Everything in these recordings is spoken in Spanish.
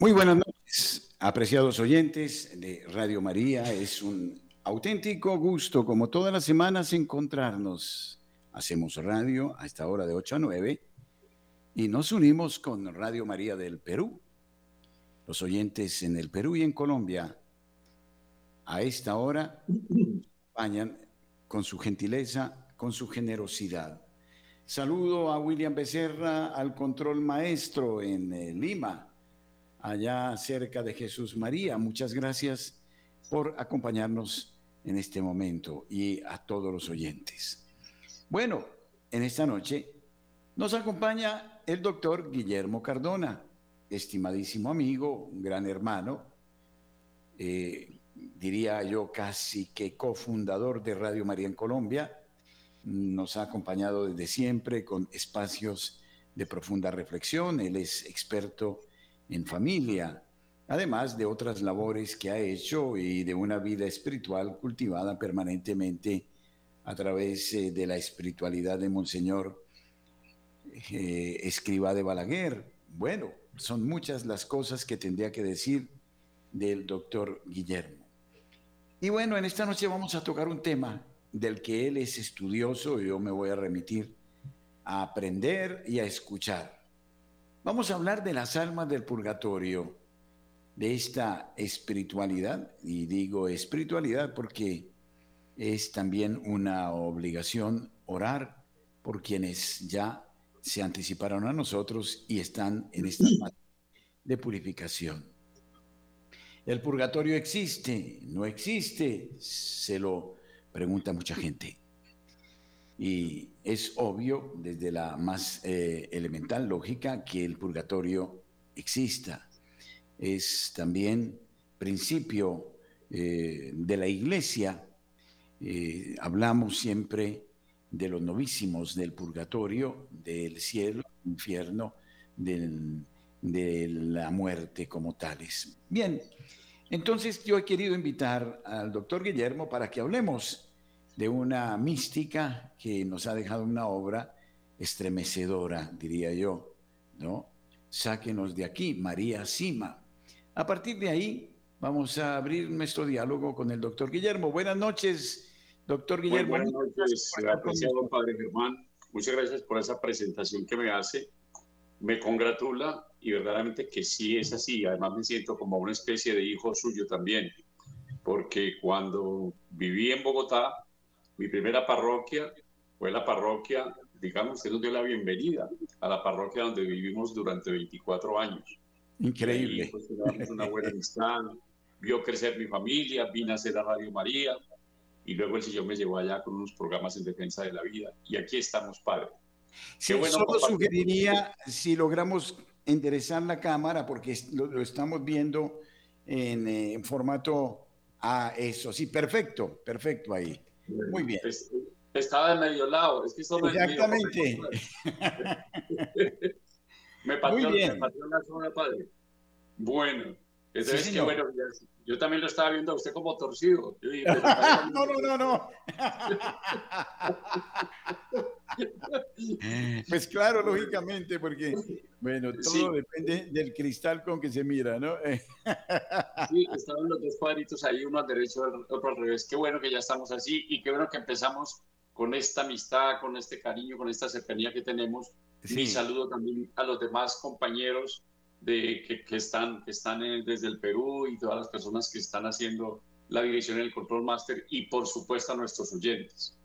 Muy buenas noches, apreciados oyentes de Radio María. Es un auténtico gusto, como todas las semanas, encontrarnos. Hacemos radio a esta hora de 8 a 9 y nos unimos con Radio María del Perú. Los oyentes en el Perú y en Colombia a esta hora acompañan con su gentileza, con su generosidad. Saludo a William Becerra, al control maestro en eh, Lima allá cerca de Jesús María. Muchas gracias por acompañarnos en este momento y a todos los oyentes. Bueno, en esta noche nos acompaña el doctor Guillermo Cardona, estimadísimo amigo, un gran hermano, eh, diría yo casi que cofundador de Radio María en Colombia. Nos ha acompañado desde siempre con espacios de profunda reflexión. Él es experto en familia, además de otras labores que ha hecho y de una vida espiritual cultivada permanentemente a través eh, de la espiritualidad de Monseñor eh, Escriba de Balaguer. Bueno, son muchas las cosas que tendría que decir del doctor Guillermo. Y bueno, en esta noche vamos a tocar un tema del que él es estudioso y yo me voy a remitir a aprender y a escuchar. Vamos a hablar de las almas del purgatorio, de esta espiritualidad, y digo espiritualidad porque es también una obligación orar por quienes ya se anticiparon a nosotros y están en esta fase de purificación. ¿El purgatorio existe? ¿No existe? Se lo pregunta mucha gente. Y es obvio, desde la más eh, elemental lógica, que el purgatorio exista. Es también principio eh, de la iglesia. Eh, hablamos siempre de los novísimos del purgatorio, del cielo, infierno, de la muerte como tales. Bien, entonces yo he querido invitar al doctor Guillermo para que hablemos de una mística que nos ha dejado una obra estremecedora, diría yo, ¿no? Sáquenos de aquí, María Sima. A partir de ahí, vamos a abrir nuestro diálogo con el doctor Guillermo. Buenas noches, doctor Guillermo. buenas noches, apreciado padre Germán. Muchas gracias por esa presentación que me hace. Me congratula y verdaderamente que sí es así. Además me siento como una especie de hijo suyo también, porque cuando viví en Bogotá, mi primera parroquia fue la parroquia, digamos, que nos dio la bienvenida a la parroquia donde vivimos durante 24 años. Increíble. Y, pues, una buena amistad, vio crecer mi familia, vine a hacer la Radio María y luego el Señor me llevó allá con unos programas en defensa de la vida. Y aquí estamos, Padre. Sí, bueno solo sugeriría, si logramos enderezar la cámara, porque lo, estamos viendo en, eh, en formato a eso. Sí, perfecto, perfecto ahí. Muy bien. estaba de medio lado. Es que Exactamente. me patró, me patró la zona, padre. Bueno. Entonces, que bueno, yo también lo estaba viendo a usted como torcido. no, no, no, no. pues claro, lógicamente, porque, bueno, todo depende del cristal con que se mira, ¿no? sí, estaban los dos cuadritos ahí, uno al derecho, otro al revés. Qué bueno que ya estamos así y qué bueno que empezamos con esta amistad, con este cariño, con esta cercanía que tenemos. Mi saludo también a los demás compañeros de, que, están, que están desde el Perú y todas las personas que están haciendo la dirección del Control Master y por supuesto a nuestros oyentes.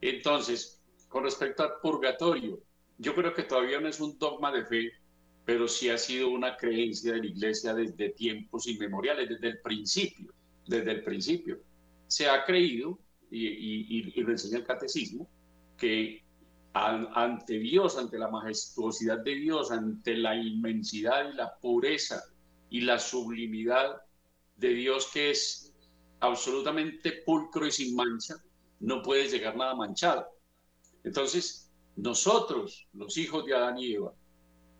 Entonces, con respecto al purgatorio, yo creo que todavía no es un dogma de fe, pero sí ha sido una creencia de la iglesia desde tiempos inmemoriales, desde el principio, desde el principio. Se ha creído, y, y, lo enseña el catecismo, que ante Dios, ante la majestuosidad de Dios, ante la inmensidad y la pureza y la sublimidad de Dios que es absolutamente pulcro y sin mancha, no puede llegar nada manchado. Entonces, nosotros, los hijos de Adán y Eva,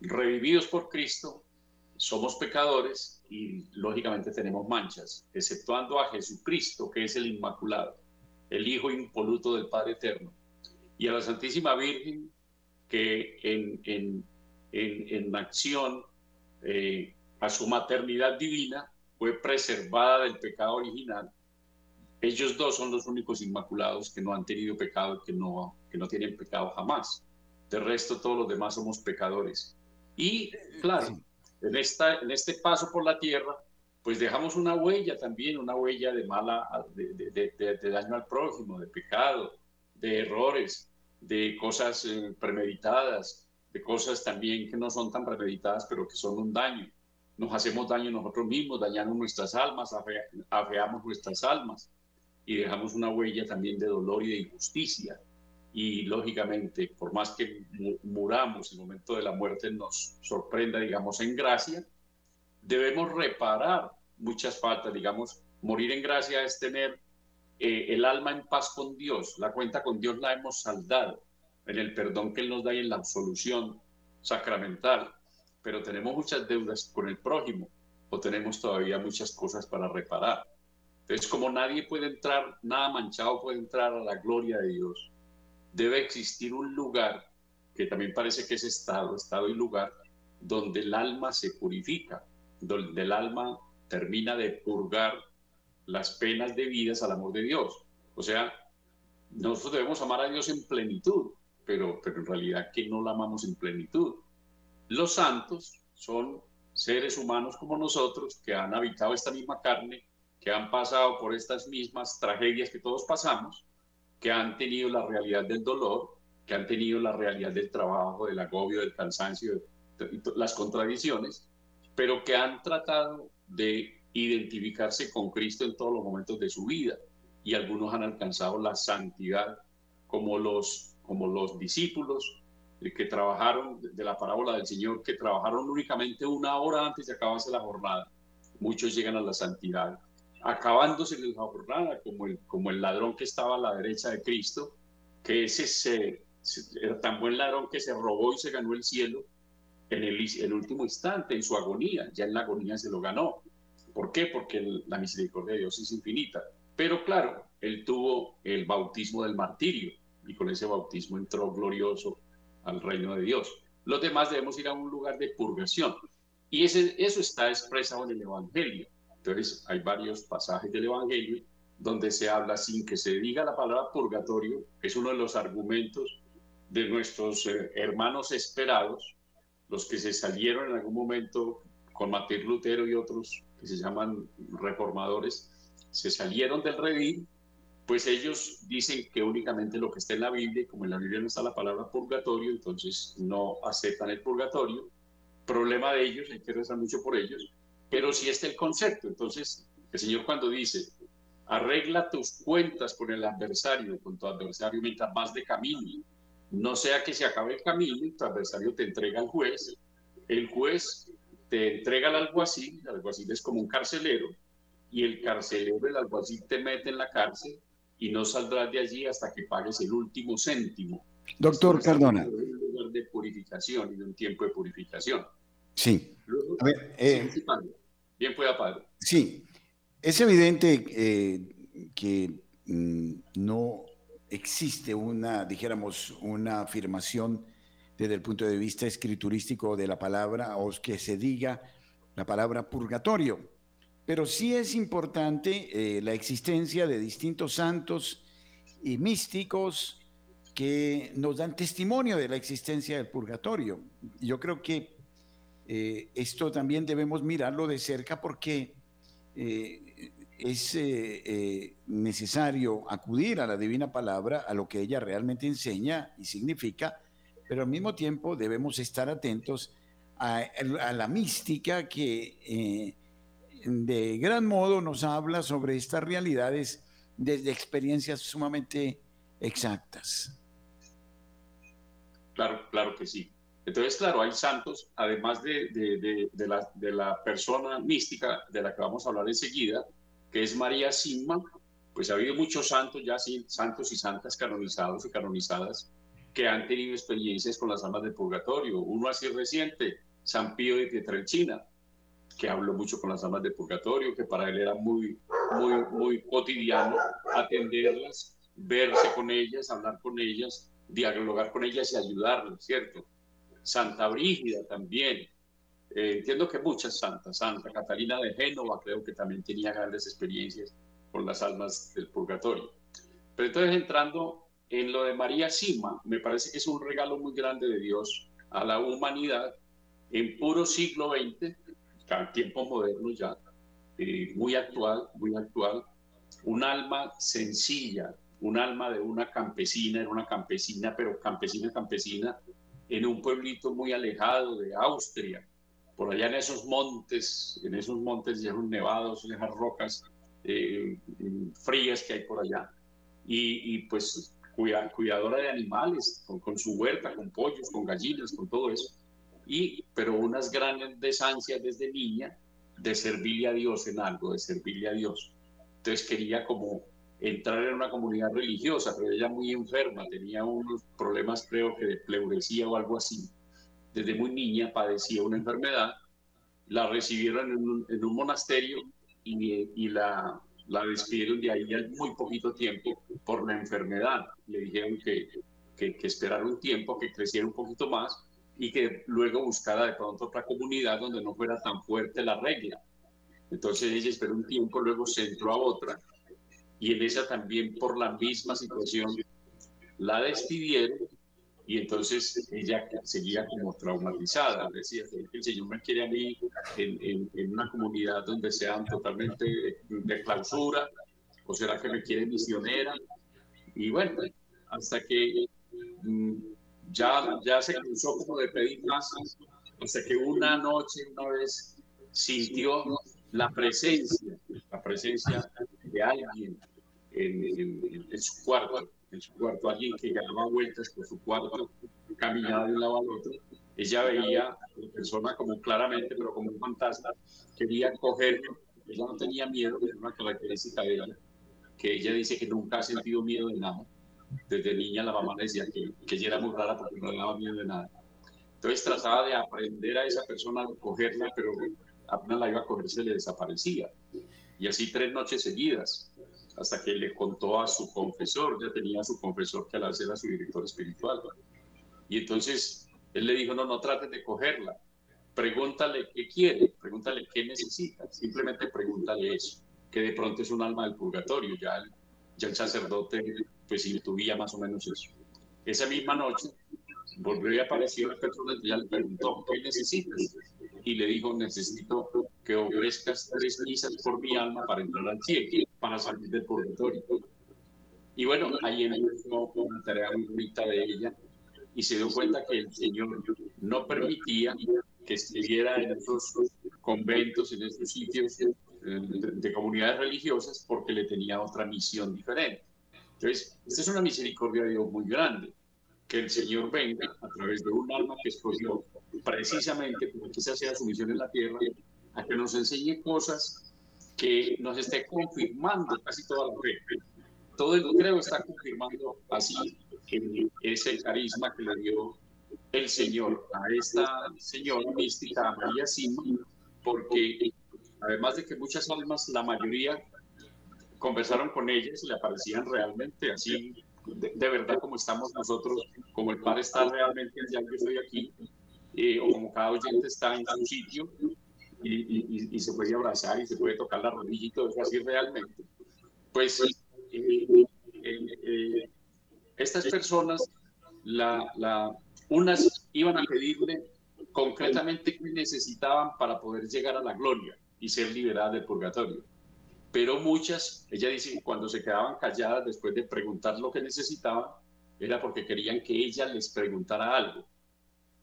revividos por Cristo, somos pecadores y lógicamente tenemos manchas, exceptuando a Jesucristo, que es el Inmaculado, el Hijo impoluto del Padre Eterno y a la Santísima Virgen que en, en, en, acción eh, a su maternidad divina, fue preservada del pecado original. Ellos dos son los únicos inmaculados que no han tenido pecado, que no, que no tienen pecado jamás. De resto, todos los demás somos pecadores. Y claro, en, esta, en este paso por la tierra, pues dejamos una huella también, una huella de mala, de, de, daño al prójimo, de pecado, de errores, de cosas eh, premeditadas, de cosas también que no son tan premeditadas, pero que son un daño. Nos hacemos daño nosotros mismos, dañamos nuestras almas, afeamos nuestras almas y dejamos una huella también de dolor y de injusticia. Y lógicamente, por más que muramos, el momento de la muerte nos sorprenda, digamos, en gracia, debemos reparar muchas faltas, digamos, morir en gracia es tener eh, el alma en paz con Dios, la cuenta con Dios la hemos saldado en el perdón que Él nos da y en la absolución sacramental, pero tenemos muchas deudas con el prójimo o tenemos todavía muchas cosas para reparar. Entonces, como nadie puede entrar, nada manchado puede entrar a la gloria de Dios, debe existir un lugar que también parece que es estado, estado y lugar, donde el alma se purifica, donde el alma termina de purgar las penas debidas al amor de Dios. O sea, nosotros debemos amar a Dios en plenitud, pero, pero en realidad que no la amamos en plenitud. Los santos son seres humanos como nosotros que han habitado esta misma carne, que han pasado por estas mismas tragedias que todos pasamos, que han tenido la realidad del dolor, que han tenido la realidad del trabajo, del agobio, del cansancio, las contradicciones, pero que han tratado de identificarse con Cristo en todos los momentos de su vida y algunos han alcanzado la santidad como los, como los discípulos que trabajaron de la parábola del Señor, que trabajaron únicamente una hora antes de acabarse la jornada. Muchos llegan a la santidad, acabándose la jornada, como el, como el ladrón que estaba a la derecha de Cristo, que ese se, era tan buen ladrón que se robó y se ganó el cielo, en el, último instante, en su agonía, ya en la agonía se lo ganó. ¿Por qué? Porque la misericordia de Dios es infinita. Pero claro, él tuvo el bautismo del martirio y con ese bautismo entró glorioso al reino de Dios. Los demás debemos ir a un lugar de purgación. Y ese, eso está expresado en el Evangelio. Entonces, hay varios pasajes del Evangelio donde se habla sin que se diga la palabra purgatorio, es uno de los argumentos de nuestros eh, hermanos esperados, los que se salieron en algún momento con Martín Lutero y otros que se llaman reformadores, se salieron del redil, pues ellos dicen que únicamente lo que está en la Biblia, como en la Biblia no está la palabra purgatorio, entonces no aceptan el purgatorio. Problema de ellos, hay que rezar mucho por ellos, pero sí está el concepto. Entonces, el Señor cuando dice, arregla tus cuentas con el adversario, con tu adversario mientras vas de camino, no sea que se acabe el camino y tu adversario te entrega al juez, el juez te entrega al alguacil, el alguacil es como un carcelero, y el carcelero, el alguacil te mete en la cárcel y no saldrás de allí hasta que pagues el último céntimo. Doctor Cardona. un lugar de purificación y de un tiempo de purificación. Sí. Eh, Bien pueda, padre. Sí, es evidente eh, que mm, no existe una, dijéramos, una afirmación desde el punto de vista escriturístico de la palabra o que se diga la palabra purgatorio. Pero sí es importante eh, la existencia de distintos santos y místicos que nos dan testimonio de la existencia del purgatorio. Yo creo que eh, esto también debemos mirarlo de cerca porque eh, es necesario acudir a la divina palabra, a lo que ella realmente enseña y significa, pero al mismo tiempo debemos estar atentos a, la mística que eh, de gran modo nos habla sobre estas realidades desde experiencias sumamente exactas. Claro, claro que sí. Entonces, claro, hay santos, además de, de, la, de, la, persona mística de la que vamos a hablar enseguida, que es María Sima, pues ha habido muchos santos ya, sí, santos y santas canonizados y canonizadas, que han tenido experiencias con las almas del purgatorio. Uno así reciente, San Pío de Pietrelcina, que habló mucho con las almas del purgatorio, que para él era muy, muy, muy cotidiano atenderlas, verse con ellas, hablar con ellas, dialogar con ellas y ayudarlas, ¿cierto? Santa Brígida también, eh, entiendo que muchas santas, Santa Catalina de Génova creo que también tenía grandes experiencias con las almas del purgatorio. Pero entonces entrando en lo de María Sima, me parece que es un regalo muy grande de Dios a la humanidad en puro siglo XX, tiempo moderno ya, eh, muy actual, muy actual, un alma sencilla, un alma de una campesina, era una campesina, pero campesina, campesina, en un pueblito muy alejado de Austria, por allá en esos montes, en esos montes esos nevados, en esas rocas eh, frías que hay por allá. Y, pues cuidadora de animales, con, su huerta, con pollos, con gallinas, con todo eso. Y, pero unas grandes ansias desde niña de servirle a Dios en algo, de servirle a Dios. Entonces quería como entrar en una comunidad religiosa, pero ella muy enferma, tenía unos problemas creo que de pleuresía o algo así. Desde muy niña padecía una enfermedad, la recibieron en un, monasterio y, la, despidieron de ahí al muy poquito tiempo por la enfermedad. Le dijeron que, que, que esperara un tiempo, que creciera un poquito más y que luego buscara de pronto otra comunidad donde no fuera tan fuerte la regla. Entonces ella esperó un tiempo, luego se entró a otra y en esa también por la misma situación la despidieron y entonces ella seguía como traumatizada. Decía el Señor me quiere a mí en, en, una comunidad donde sean totalmente de clausura, o será que me quiere misionera. Y bueno, hasta que mm, ya, ya se cruzó como de pedir más, hasta que una noche, una vez, sintió la presencia, la presencia de alguien en, su cuarto, en su cuarto, alguien que daba vueltas por su cuarto, caminaba de un lado al otro. Ella veía a la persona como claramente, pero como un fantasma, quería cogerlo. Ella no tenía miedo, es una característica de ella, que ella dice que nunca ha sentido miedo de nada. Desde niña la mamá le decía que, que ella era muy rara porque no le daba miedo de nada. Entonces trataba de aprender a esa persona a cogerla, pero apenas la iba a coger se le desaparecía. Y así tres noches seguidas hasta que le contó a su confesor, ya tenía a su confesor que al hacer era su director espiritual. Y entonces él le dijo, no, no trates de cogerla, pregúntale qué quiere, pregúntale qué necesita, simplemente pregúntale eso, que de pronto es un alma del purgatorio, ya el, ya el sacerdote pues intuía más o menos eso. Esa misma noche volvió y apareció la persona y ya le preguntó, ¿qué necesitas? Y le dijo, necesito que ofrezcas tres misas por mi alma para entrar al cielo, para salir del purgatorio. Y bueno, ahí empezó una tarea muy bonita de ella y se dio cuenta que el Señor no permitía que estuviera en esos conventos, en esos sitios eh, de, comunidades religiosas porque le tenía otra misión diferente. Entonces, esta es una misericordia de Dios muy grande, que el Señor venga a través de un alma que escogió precisamente porque esa sea su misión en la tierra a que nos enseñe cosas que nos esté confirmando casi toda la fe. Todo el creo está confirmando así que ese carisma que le dio el Señor a esta señora mística, María Sima, porque además de que muchas almas, la mayoría conversaron con ellas y le aparecían realmente así, de, verdad como estamos nosotros, como el Padre está realmente allá, yo estoy aquí, eh, o como cada oyente está en su sitio, y, se puede abrazar y se puede tocar la rodilla y todo eso así realmente. Pues eh, eh, eh, estas personas, la, la, unas iban a pedirle concretamente qué necesitaban para poder llegar a la gloria y ser liberadas del purgatorio. Pero muchas, ella dice cuando se quedaban calladas después de preguntar lo que necesitaban, era porque querían que ella les preguntara algo.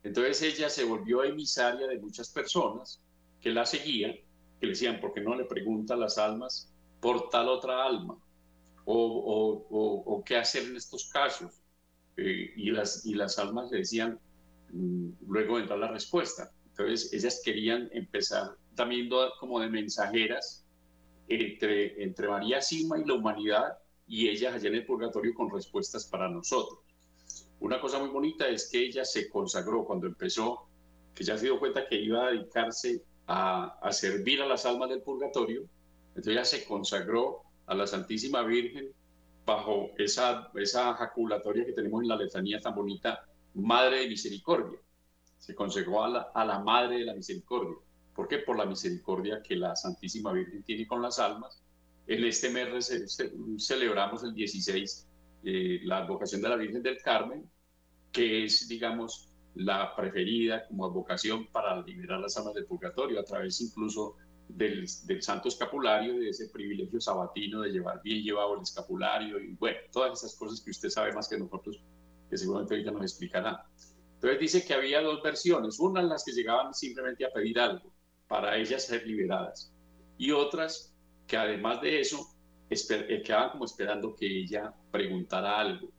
Entonces ella se volvió emisaria de muchas personas que la seguían, que le decían, ¿por qué no le pregunta a las almas por tal otra alma? ¿O, o, qué hacer en estos casos? Eh, y, las, y las almas le decían, mm, luego entra la respuesta. Entonces ellas querían empezar también como de mensajeras entre, entre María Sima y la humanidad y ellas allá en el purgatorio con respuestas para nosotros. Una cosa muy bonita es que ella se consagró cuando empezó, que ya se dio cuenta que iba a dedicarse a, servir a las almas del purgatorio, entonces ella se consagró a la Santísima Virgen bajo esa, esa jaculatoria que tenemos en la letanía tan bonita, Madre de Misericordia. se consagró a la, a la Madre de la Misericordia. ¿Por qué? Por la misericordia que la Santísima Virgen tiene con las almas. En este mes celebramos el 16 eh, la advocación de la Virgen del Carmen, que es, digamos, la preferida como advocación para liberar las almas del purgatorio, a través incluso del, del, santo escapulario, de ese privilegio sabatino de llevar bien llevado el escapulario y bueno, todas esas cosas que usted sabe más que nosotros, que seguramente ahorita nos explicará. Entonces dice que había dos versiones, una en las que llegaban simplemente a pedir algo para ellas ser liberadas y otras que además de eso quedaban como esperando que ella preguntara algo.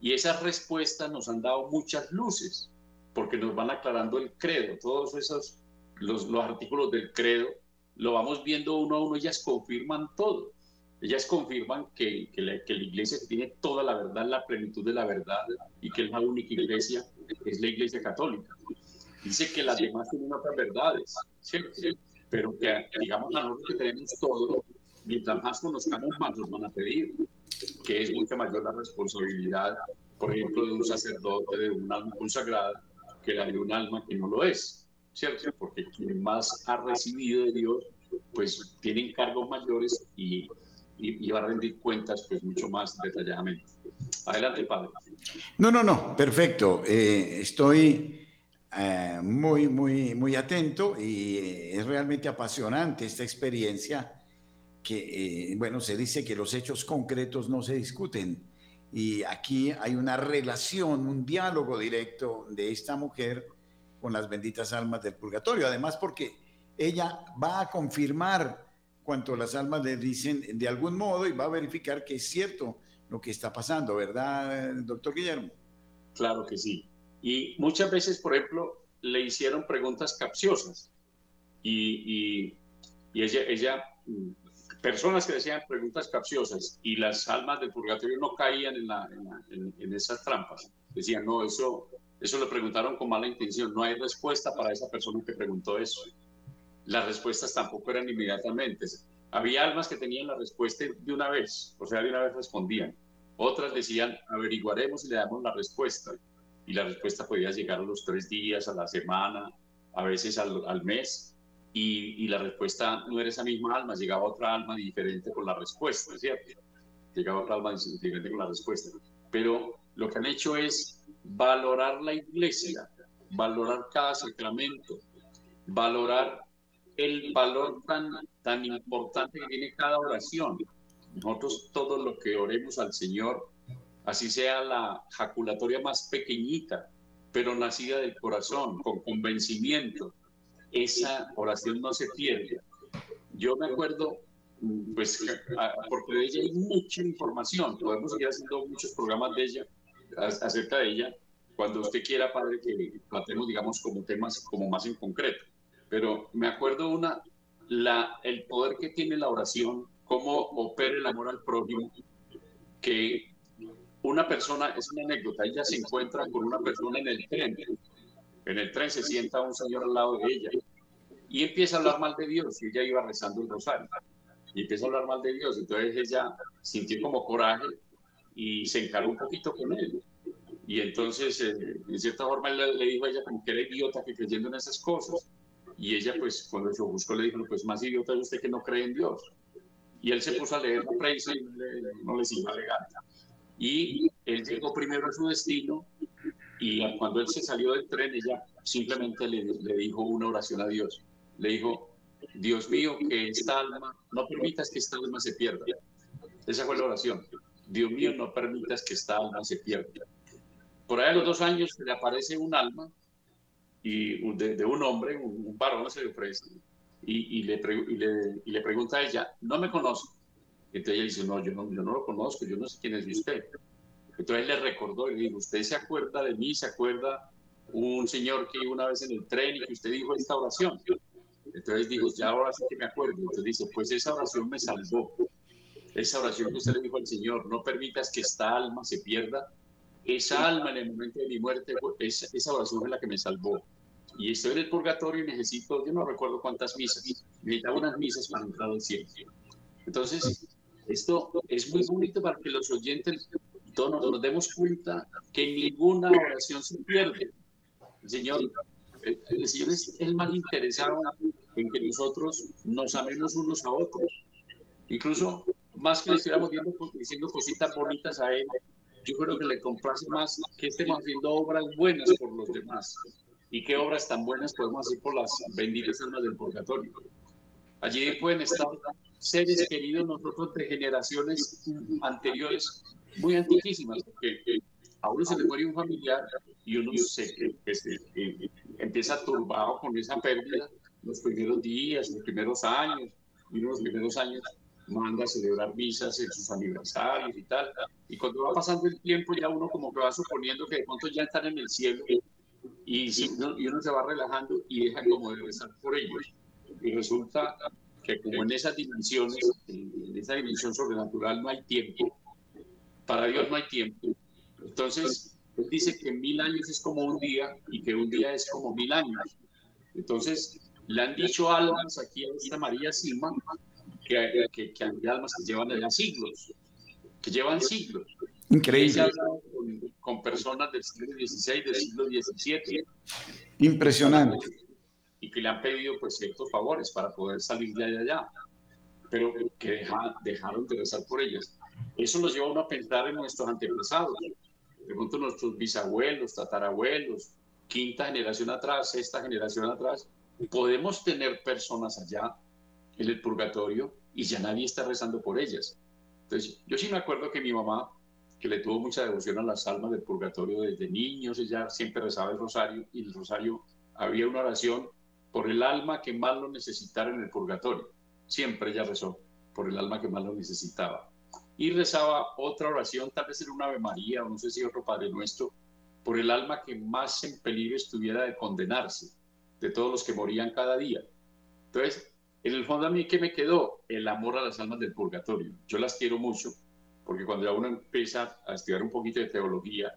Y esas respuestas nos han dado muchas luces, porque nos van aclarando el credo, todos esos, los, los artículos del credo, lo vamos viendo uno a uno, ellas confirman todo. Ellas confirman que, que, la, que la iglesia tiene toda la verdad, la plenitud de la verdad, y que es la única iglesia, es la iglesia católica. Dice que las demás tienen otras verdades, pero que digamos a nosotros que tenemos todo, mientras más conozcamos, más nos van a pedir, que es mucha mayor la responsabilidad, por ejemplo, de un sacerdote, de un alma consagrada, que la de un alma que no lo es, ¿cierto? Porque quien más ha recibido de Dios, pues tiene encargos mayores y, y, va a rendir cuentas pues mucho más detalladamente. Adelante, Padre. No, no, no, perfecto. Eh, estoy eh, muy, muy, muy atento y eh, es realmente apasionante esta experiencia que, bueno, se dice que los hechos concretos no se discuten y aquí hay una relación, un diálogo directo de esta mujer con las benditas almas del purgatorio. Además, porque ella va a confirmar cuanto las almas le dicen de algún modo y va a verificar que es cierto lo que está pasando, ¿verdad, doctor Guillermo? Claro que sí. Y muchas veces, por ejemplo, le hicieron preguntas capciosas y, y, y ella, ella mm, personas que decían preguntas capciosas y las almas del purgatorio no caían en, la, en, esas trampas. Decían, no, eso, eso lo preguntaron con mala intención, no hay respuesta para esa persona que preguntó eso. Las respuestas tampoco eran inmediatamente. Había almas que tenían la respuesta de una vez, o sea, de una vez respondían. Otras decían, averiguaremos y le damos la respuesta. Y la respuesta podía llegar a los tres días, a la semana, a veces al, al mes y, la respuesta no era esa misma alma, llegaba otra alma diferente con la respuesta, ¿cierto? Llegaba otra alma diferente con la respuesta. Pero lo que han hecho es valorar la iglesia, valorar cada sacramento, valorar el valor tan, tan importante que tiene cada oración. Nosotros todo lo que oremos al Señor, así sea la jaculatoria más pequeñita, pero nacida del corazón, con convencimiento, esa oración no se pierde. Yo me acuerdo, pues, porque de ella hay mucha información, podemos seguir haciendo muchos programas de ella, acerca de ella, cuando usted quiera, padre, que tratemos, digamos, como temas como más en concreto. Pero me acuerdo una, la, el poder que tiene la oración, cómo opera el amor al prójimo, que una persona, es una anécdota, ella se encuentra con una persona en el tren, en el tren se sienta un señor al lado de ella y empieza a hablar mal de Dios y ella iba rezando el rosario y empieza a hablar mal de Dios. Entonces ella sintió como coraje y se encaró un poquito con él. Y entonces, eh, en cierta forma, él le, dijo a ella como que era idiota que creyendo en esas cosas. Y ella, pues, cuando se buscó, le dijo, pues más idiota es usted que no cree en Dios. Y él se puso a leer la prensa y no le, no le siguió Y él llegó primero a su destino y cuando él se salió del tren, ella simplemente le, le dijo una oración a Dios. Le dijo, Dios mío, que esta alma, no permitas que esta alma se pierda. Esa fue la oración. Dios mío, no permitas que esta alma se pierda. Por ahí a los dos años le aparece un alma y de, un hombre, un, varón se le ofrece, y, y, le, y, le, y, le, pregunta a ella, ¿no me conoce? Entonces ella dice, no yo, no, yo no lo conozco, yo no sé quién es usted. Entonces le recordó y le dijo, ¿usted se acuerda de mí? ¿Se acuerda un señor que iba una vez en el tren y que usted dijo esta oración? Entonces dijo, ya ahora sí que me acuerdo. Entonces dice, pues esa oración me salvó. Esa oración que usted le dijo al Señor, no permitas que esta alma se pierda. Esa alma en el momento de mi muerte, esa, esa oración es la que me salvó. Y estoy en el purgatorio y necesito, yo no recuerdo cuántas misas, necesitaba unas misas para entrar al cielo. Entonces, esto es muy bonito para que los oyentes todos nos demos cuenta que ninguna oración se pierde. El Señor el Señor es el más interesado en que nosotros nos amemos unos a otros. Incluso más que le estuviéramos diciendo cositas bonitas a Él, yo creo que le complace más que estemos haciendo obras buenas por los demás. ¿Y qué obras tan buenas podemos hacer por las benditas almas del purgatorio? Allí pueden estar seres queridos nosotros de generaciones anteriores, muy antiquísimas, porque a uno se le muere un familiar y uno se, empieza turbado con esa pérdida los primeros días, los primeros años, y uno los primeros años manda a celebrar misas en sus aniversarios y tal. Y cuando va pasando el tiempo ya uno como que va suponiendo que de pronto ya están en el cielo y, y uno se va relajando y deja como de rezar por ellos. Y resulta que como en esas dimensiones, en esa dimensión sobrenatural no hay tiempo, para Dios no hay tiempo. Entonces, él dice que mil años es como un día y que un día es como mil años. Entonces, le han dicho almas aquí a esta María Silma que, que, que hay almas que llevan allá siglos, que llevan siglos. Increíble. Con, con, personas del siglo XVI, del siglo XVII. Impresionante. Y que le han pedido pues ciertos favores para poder salir de allá, pero que dejaron de rezar por ellas. Eso nos lleva uno a pensar en nuestros antepasados, de pronto nuestros bisabuelos, tatarabuelos, quinta generación atrás, sexta generación atrás. Podemos tener personas allá en el purgatorio y ya nadie está rezando por ellas. Entonces, yo sí me acuerdo que mi mamá, que le tuvo mucha devoción a las almas del purgatorio desde niños, ella siempre rezaba el rosario y el rosario había una oración por el alma que más lo necesitara en el purgatorio. Siempre ella rezó por el alma que más lo necesitaba. Y rezaba otra oración, tal vez era una Ave María o no sé si otro Padre Nuestro, por el alma que más en peligro estuviera de condenarse, de todos los que morían cada día. Entonces, en el fondo a mí, ¿qué me quedó? El amor a las almas del purgatorio. Yo las quiero mucho, porque cuando ya uno empieza a estudiar un poquito de teología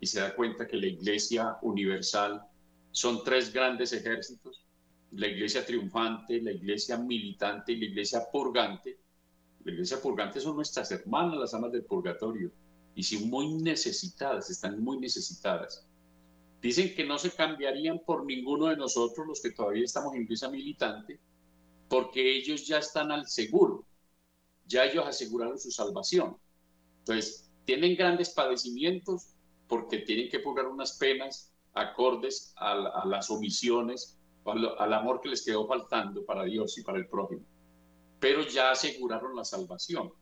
y se da cuenta que la iglesia universal son tres grandes ejércitos, la iglesia triunfante, la iglesia militante y la iglesia purgante. Iglesia purgante son nuestras hermanas, las almas del purgatorio, y si muy necesitadas, están muy necesitadas. Dicen que no se cambiarían por ninguno de nosotros, los que todavía estamos en iglesia militante, porque ellos ya están al seguro, ya ellos aseguraron su salvación. Entonces, tienen grandes padecimientos porque tienen que pagar unas penas acordes a, las omisiones, al amor que les quedó faltando para Dios y para el prójimo. Pero ya aseguraron la salvación.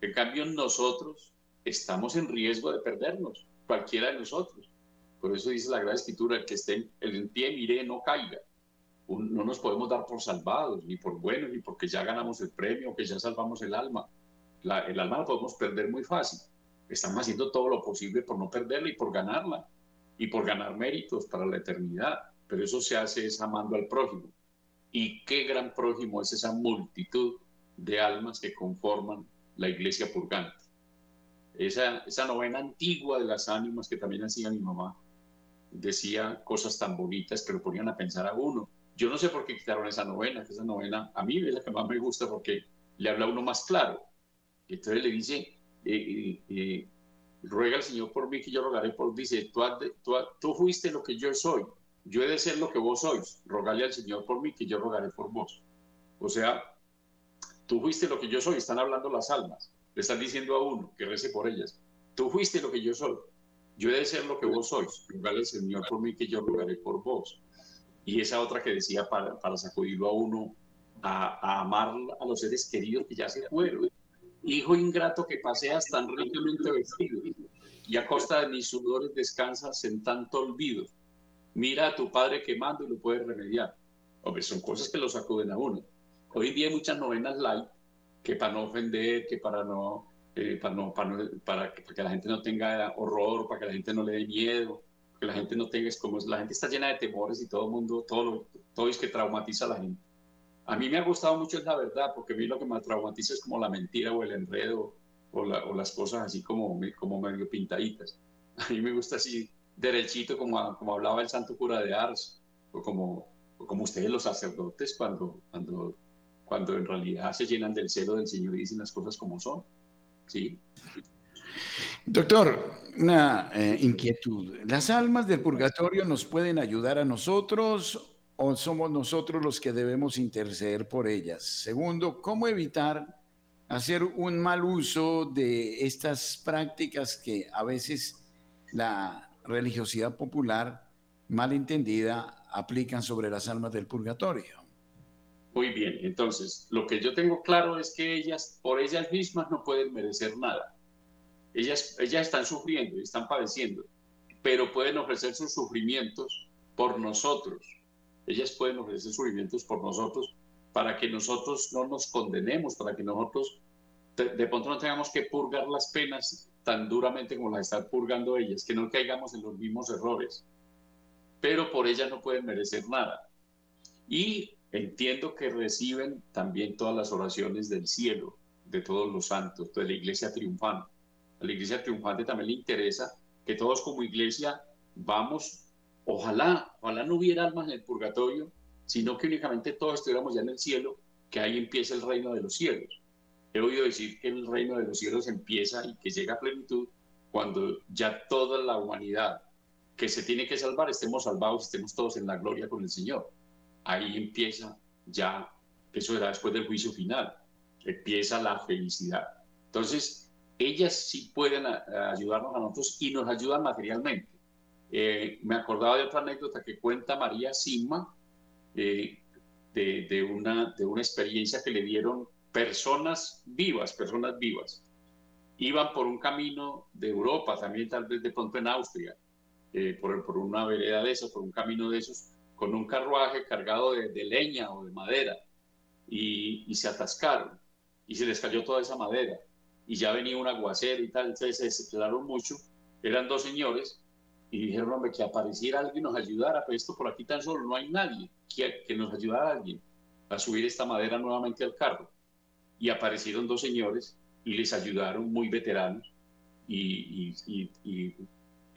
En cambio, nosotros estamos en riesgo de perdernos, cualquiera de nosotros. Por eso dice la Gran Escritura, el que esté en pie, mire, no caiga no nos podemos dar por salvados, ni por buenos, ni porque ya ganamos el premio, que ya salvamos el alma. el alma la podemos perder muy fácil. Estamos haciendo todo lo posible por no perderla y por ganarla, y por ganar méritos para la eternidad. Pero eso se hace es amando al prójimo. Y qué gran prójimo es esa multitud de almas que conforman la iglesia purgante. Esa, novena antigua de las ánimas que también hacía mi mamá, decía cosas tan bonitas que lo ponían a pensar a uno yo no sé por qué quitaron esa novena, que esa novena a mí es la que más me gusta porque le habla uno más claro. Entonces le dice, eh, eh, eh, ruega al Señor por mí que yo rogaré por dice, tú, tú, tú, fuiste lo que yo soy, yo he de ser lo que vos sois, rogale al Señor por mí que yo rogaré por vos. O sea, tú fuiste lo que yo soy, están hablando las almas, le están diciendo a uno que rece por ellas, tú fuiste lo que yo soy, yo he de ser lo que vos sois, rogale al Señor por mí que yo rogaré por vos y esa otra que decía para, para sacudirlo a uno a, amar a los seres queridos que ya se fueron. Hijo ingrato que paseas tan ricamente vestido y a costa de mis sudores descansas en tanto olvido. Mira a tu padre quemando y lo puedes remediar. Hombre, son cosas que lo sacuden a uno. Hoy en día hay muchas novenas light que para no ofender, que para no, eh, para, no, para, no para, que, para que la gente no tenga horror, para que la gente no le dé miedo, que la gente no tenga, es como la gente está llena de temores y todo el mundo, todo, todo es que traumatiza a la gente. A mí me ha gustado mucho es la verdad, porque a mí lo que me traumatiza es como la mentira o el enredo o, o las cosas así como, como medio pintaditas. A mí me gusta así derechito, como, como hablaba el santo cura de Ars, o como, como ustedes los sacerdotes cuando, cuando, cuando en realidad se llenan del celo del Señor y dicen las cosas como son. ¿sí? Doctor, Una eh, inquietud. ¿Las almas del purgatorio nos pueden ayudar a nosotros o somos nosotros los que debemos interceder por ellas? Segundo, ¿cómo evitar hacer un mal uso de estas prácticas que a veces la religiosidad popular mal entendida aplican sobre las almas del purgatorio? Muy bien, entonces lo que yo tengo claro es que ellas por ellas mismas no pueden merecer nada ellas, ellas están sufriendo y están padeciendo, pero pueden ofrecer sus sufrimientos por nosotros. Ellas pueden ofrecer sufrimientos por nosotros para que nosotros no nos condenemos, para que nosotros de, pronto no tengamos que purgar las penas tan duramente como las están purgando ellas, que no caigamos en los mismos errores. Pero por ellas no pueden merecer nada. Y entiendo que reciben también todas las oraciones del cielo, de todos los santos, de la iglesia triunfante a la iglesia triunfante también le interesa que todos como iglesia vamos, ojalá, ojalá no hubiera almas en el purgatorio, sino que únicamente todos estuviéramos ya en el cielo, que ahí empieza el reino de los cielos. He oído decir que el reino de los cielos empieza y que llega a plenitud cuando ya toda la humanidad que se tiene que salvar estemos salvados, estemos todos en la gloria con el Señor. Ahí empieza ya, eso será después del juicio final, empieza la felicidad. Entonces, ellas sí pueden ayudarnos a nosotros y nos ayudan materialmente. Eh, me acordaba de otra anécdota que cuenta María Sima eh, de, una, de una experiencia que le dieron personas vivas, personas vivas. Iban por un camino de Europa, también tal vez de pronto en Austria, eh, por, por, una vereda de esos, por un camino de esos, con un carruaje cargado de, leña o de madera, y, se atascaron y se les cayó toda esa madera y ya venía un aguacero y tal, entonces se desesperaron mucho. Eran dos señores y dijeron, hombre, que apareciera alguien nos ayudara, pues esto por aquí tan solo no hay nadie, que, que nos ayudara alguien a subir esta madera nuevamente al carro. Y aparecieron dos señores y les ayudaron, muy veteranos, y, y,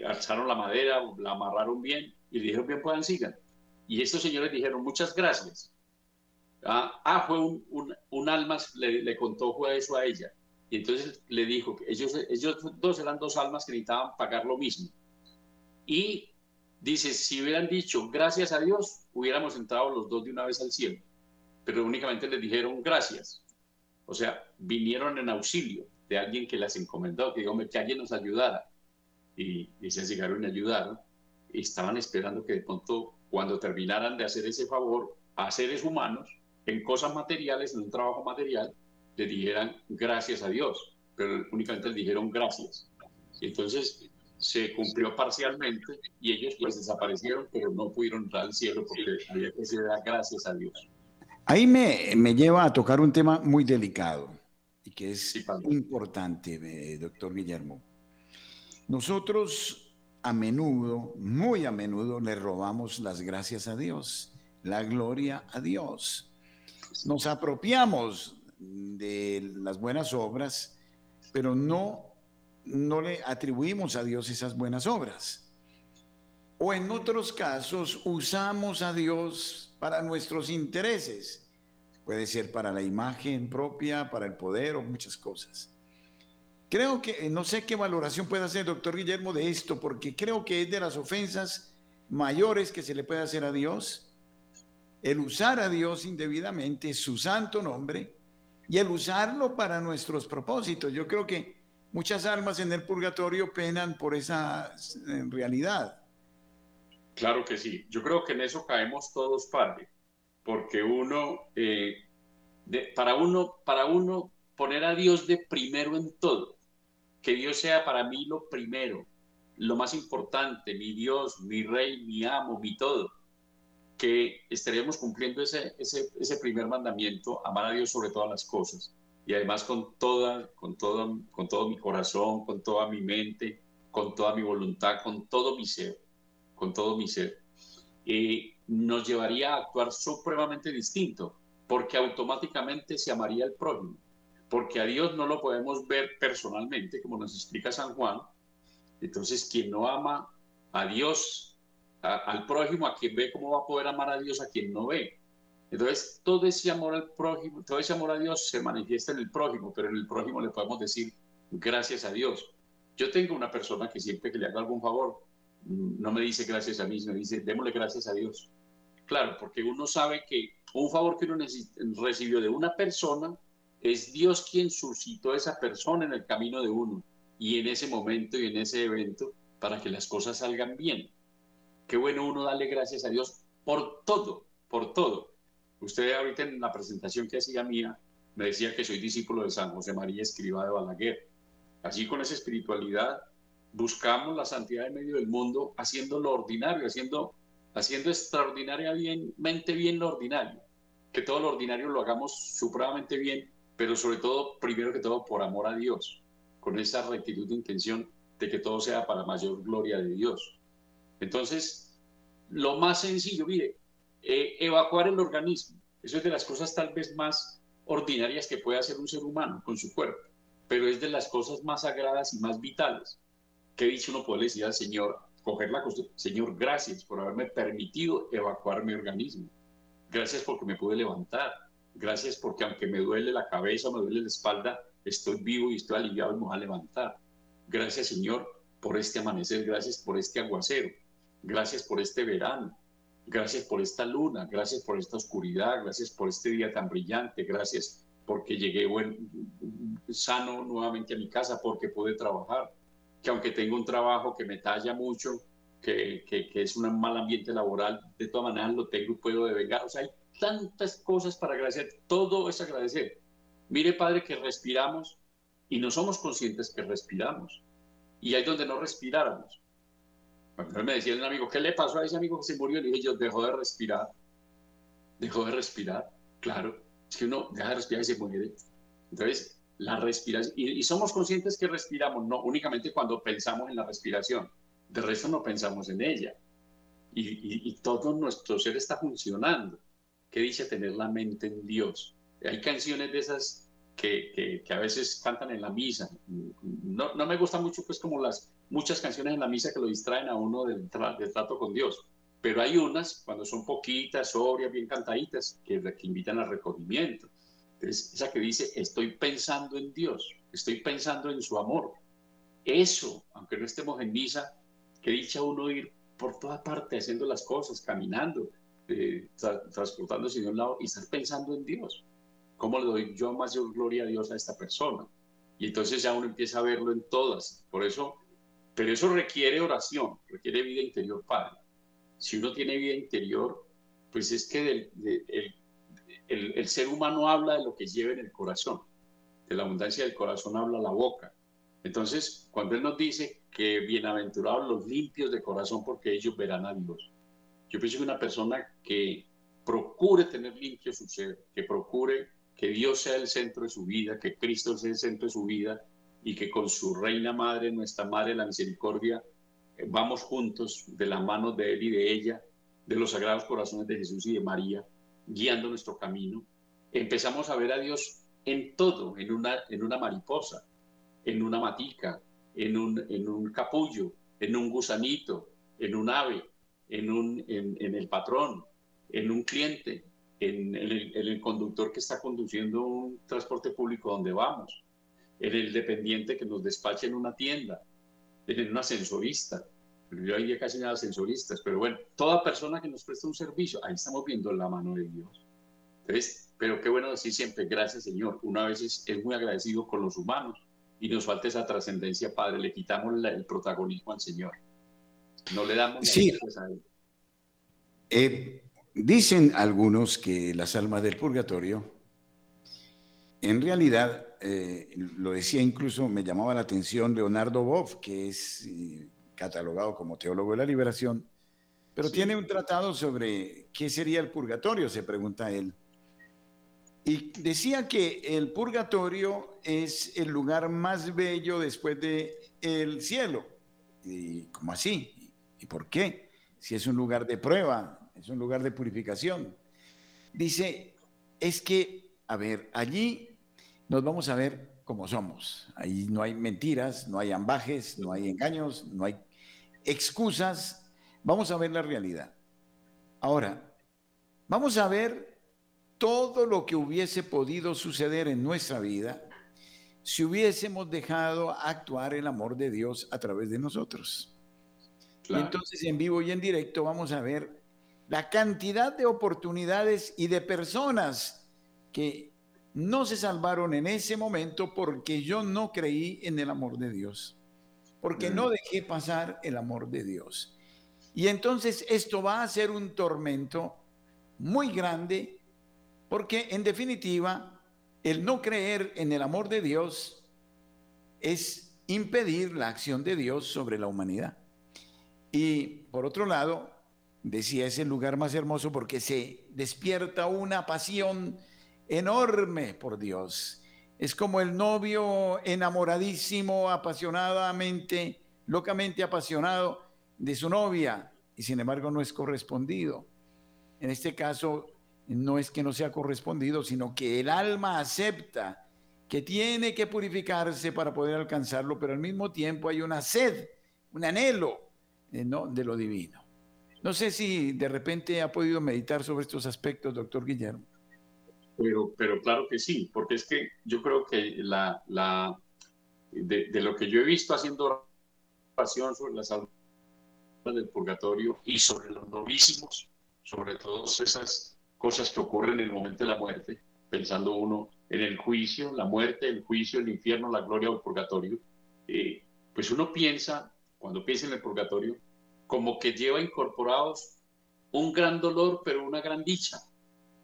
alzaron la madera, la amarraron bien y dijeron, bien, puedan sigan. Y estos señores dijeron, muchas gracias. Ah, ah fue un alma, le, le contó, fue eso a ella y entonces le dijo que ellos, ellos dos eran dos almas que necesitaban pagar lo mismo. Y dice, si hubieran dicho gracias a Dios, hubiéramos entrado los dos de una vez al cielo. Pero únicamente les dijeron gracias. O sea, vinieron en auxilio de alguien que las encomendó, que, que alguien nos ayudara. Y, y se llegaron y ayudaron. Y estaban esperando que de pronto, cuando terminaran de hacer ese favor a seres humanos, en cosas materiales, en un trabajo material, le dijeran gracias a Dios, pero únicamente le dijeron gracias. Entonces se cumplió parcialmente y ellos pues desaparecieron, pero no pudieron entrar al cielo porque había que decir gracias a Dios. Ahí me, me, lleva a tocar un tema muy delicado y que es importante, eh, doctor Guillermo. Nosotros a menudo, muy a menudo, le robamos las gracias a Dios, la gloria a Dios. Nos apropiamos de las buenas obras, pero no, no le atribuimos a Dios esas buenas obras. O en otros casos usamos a Dios para nuestros intereses. Puede ser para la imagen propia, para el poder o muchas cosas. Creo que, no sé qué valoración puede hacer el doctor Guillermo de esto, porque creo que es de las ofensas mayores que se le puede hacer a Dios el usar a Dios indebidamente, su santo nombre, y el usarlo para nuestros propósitos. Yo creo que muchas almas en el purgatorio penan por esa realidad. Claro que sí. Yo creo que en eso caemos todos, padre, porque uno, eh, para uno, para uno poner a Dios de primero en todo, que Dios sea para mí lo primero, lo más importante, mi Dios, mi Rey, mi amo, mi todo que estaríamos cumpliendo ese, ese, ese, primer mandamiento, amar a Dios sobre todas las cosas. Y además con, toda, con, todo, con todo mi corazón, con toda mi mente, con toda mi voluntad, con todo mi ser, con todo mi ser. Y nos llevaría a actuar supremamente distinto, porque automáticamente se amaría el prójimo, porque a Dios no lo podemos ver personalmente, como nos explica San Juan. Entonces, quien no ama a Dios al prójimo, a quien ve, ¿cómo va a poder amar a Dios a quien no ve? Entonces, todo ese amor al prójimo, todo ese amor a Dios se manifiesta en el prójimo, pero en el prójimo le podemos decir gracias a Dios. Yo tengo una persona que siempre que le haga algún favor, mm, no me dice gracias a mí, me dice, démosle gracias a Dios. Claro, porque uno sabe que un favor que uno recibió de una persona es Dios quien suscitó a esa persona en el camino de uno y en ese momento y en ese evento para que las cosas salgan bien. Qué bueno uno darle gracias a Dios por todo, por todo. Usted ahorita en la presentación que hacía mía me decía que soy discípulo de San José María Escriba de Balaguer. Así con esa espiritualidad buscamos la santidad en medio del mundo haciendo lo ordinario, haciendo, haciendo extraordinariamente bien lo ordinario. Que todo lo ordinario lo hagamos supremamente bien, pero sobre todo, primero que todo, por amor a Dios, con esa rectitud de intención de que todo sea para mayor gloria de Dios. Entonces, lo más sencillo, mire, eh, evacuar el organismo. Eso es de las cosas tal vez más ordinarias que puede hacer un ser humano con su cuerpo, pero es de las cosas más sagradas y más vitales. Que dicho uno puede decir al Señor, coger la costumbre, Señor, gracias por haberme permitido evacuar mi organismo. Gracias porque me pude levantar. Gracias porque aunque me duele la cabeza me duele la espalda, estoy vivo y estoy aliviado y me voy a levantar. Gracias, Señor, por este amanecer. Gracias por este aguacero. Gracias por este verano. Gracias por esta luna, gracias por esta oscuridad, gracias por este día tan brillante, gracias porque llegué buen, sano nuevamente a mi casa, porque pude trabajar, que aunque tengo un trabajo que me talla mucho, que, que, es un mal ambiente laboral, de todas maneras lo tengo y puedo devengar. O sea, hay tantas cosas para agradecer, todo es agradecer. Mire, Padre, que respiramos y no somos conscientes que respiramos. Y hay donde no respiráramos me decía un amigo, ¿qué le pasó a ese amigo que se murió? Le dije yo, dejó de respirar. Dejó de respirar, claro. Es que uno deja de respirar y se muere. Entonces, la respiración, y, somos conscientes que respiramos, no únicamente cuando pensamos en la respiración, de resto no pensamos en ella. Y, y, todo nuestro ser está funcionando. ¿Qué dice tener la mente en Dios? Hay canciones de esas que, que, a veces cantan en la misa. No, no me gusta mucho, pues, como las muchas canciones en la misa que lo distraen a uno del, trato con Dios. Pero hay unas, cuando son poquitas, sobrias, bien cantaditas, que, que invitan al recogimiento. Entonces, esa que dice, estoy pensando en Dios, estoy pensando en su amor. Eso, aunque no estemos en misa, que dicha uno ir por toda parte haciendo las cosas, caminando, eh, transportándose de un lado y estar pensando en Dios. ¿Cómo le doy yo más gloria a Dios a esta persona? Y entonces ya uno empieza a verlo en todas. Por eso pero eso requiere oración, requiere vida interior, Padre. Si uno tiene vida interior, pues es que el, el, ser humano habla de lo que lleva en el corazón. De la abundancia del corazón habla la boca. Entonces, cuando Él nos dice que bienaventurados los limpios de corazón porque ellos verán a Dios. Yo pienso que una persona que procure tener limpio su ser, que procure que Dios sea el centro de su vida, que Cristo sea el centro de su vida, y que con su Reina Madre, nuestra Madre la Misericordia, eh, vamos juntos de la mano de Él y de ella, de los Sagrados Corazones de Jesús y de María, guiando nuestro camino. Empezamos a ver a Dios en todo, en una, en una mariposa, en una matica, en un, en un capullo, en un gusanito, en un ave, en, un, en, el patrón, en un cliente, en el, conductor que está conduciendo un transporte público donde vamos en el dependiente que nos despacha en una tienda, en un ascensorista. Yo día casi nada ascensoristas, pero bueno, toda persona que nos presta un servicio, ahí estamos viendo la mano de Dios. Entonces, pero qué bueno decir siempre, gracias Señor. Una vez es, muy agradecido con los humanos y nos falta esa trascendencia, Padre. Le quitamos el protagonismo al Señor. No le damos sí. a Él. Eh, dicen algunos que las almas del purgatorio, en realidad, eh, lo decía incluso, me llamaba la atención Leonardo Boff, que es eh, catalogado como teólogo de la liberación, pero tiene un tratado sobre qué sería el purgatorio, se pregunta él. Y decía que el purgatorio es el lugar más bello después del el cielo. ¿Y cómo así? ¿Y por qué? Si es un lugar de prueba, es un lugar de purificación. Dice, es que, a ver, allí nos vamos a ver como somos. Ahí no hay mentiras, no hay ambajes, no hay engaños, no hay excusas. Vamos a ver la realidad. Ahora, vamos a ver todo lo que hubiese podido suceder en nuestra vida si hubiésemos dejado actuar el amor de Dios a través de nosotros. Y entonces en vivo y en directo vamos a ver la cantidad de oportunidades y de personas que no se salvaron en ese momento porque yo no creí en el amor de Dios, porque no dejé pasar el amor de Dios. Y entonces esto va a ser un tormento muy grande porque en definitiva el no creer en el amor de Dios es impedir la acción de Dios sobre la humanidad. Y por otro lado, decía, es el lugar más hermoso porque se despierta una pasión enorme por Dios. Es como el novio enamoradísimo, apasionadamente, locamente apasionado de su novia y sin embargo no es correspondido. En este caso, no es que no sea correspondido, sino que el alma acepta que tiene que purificarse para poder alcanzarlo, pero al mismo tiempo hay una sed, un anhelo de, ¿no? de lo divino. No sé si de repente ha podido meditar sobre estos aspectos, doctor Guillermo. Pero, pero claro que sí, porque es que yo creo que la, la, de, de lo que yo he visto haciendo oración sobre las almas del purgatorio y sobre los novísimos, sobre todas esas cosas que ocurren en el momento de la muerte, pensando uno en el juicio, la muerte, el juicio, el infierno, la gloria o el purgatorio, eh, pues uno piensa, cuando piensa en el purgatorio, como que lleva incorporados un gran dolor, pero una gran dicha.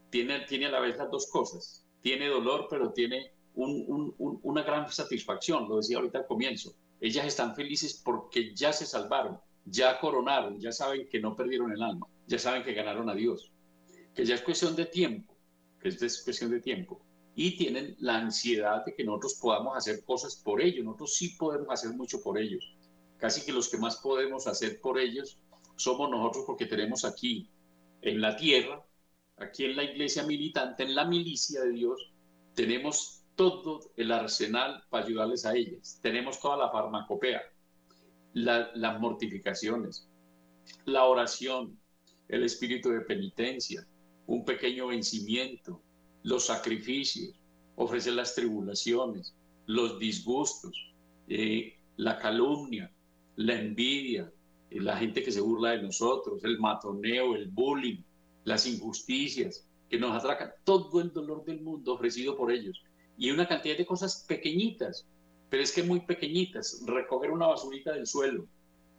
Tiene, tiene a la vez las dos cosas. Tiene dolor, pero tiene una gran satisfacción, lo decía ahorita al comienzo. Ellas están felices porque ya se salvaron, ya coronaron, ya saben que no perdieron el alma, ya saben que ganaron a Dios que ya es cuestión de tiempo, que es cuestión de tiempo, y tienen la ansiedad de que nosotros podamos hacer cosas por ellos. Nosotros sí podemos hacer mucho por ellos. Casi que los que más podemos hacer por ellos somos nosotros porque tenemos aquí en la tierra, aquí en la iglesia militante, en la milicia de Dios, tenemos todo el arsenal para ayudarles a ellas. Tenemos toda la farmacopea, las mortificaciones, la oración, el espíritu de penitencia, un pequeño vencimiento, los sacrificios, ofrecer las tribulaciones, los disgustos, eh, la calumnia, la envidia, eh, la gente que se burla de nosotros, el matoneo, el bullying, las injusticias que nos atracan, todo el dolor del mundo ofrecido por ellos. Y una cantidad de cosas pequeñitas, pero es que muy pequeñitas, recoger una basurita del suelo,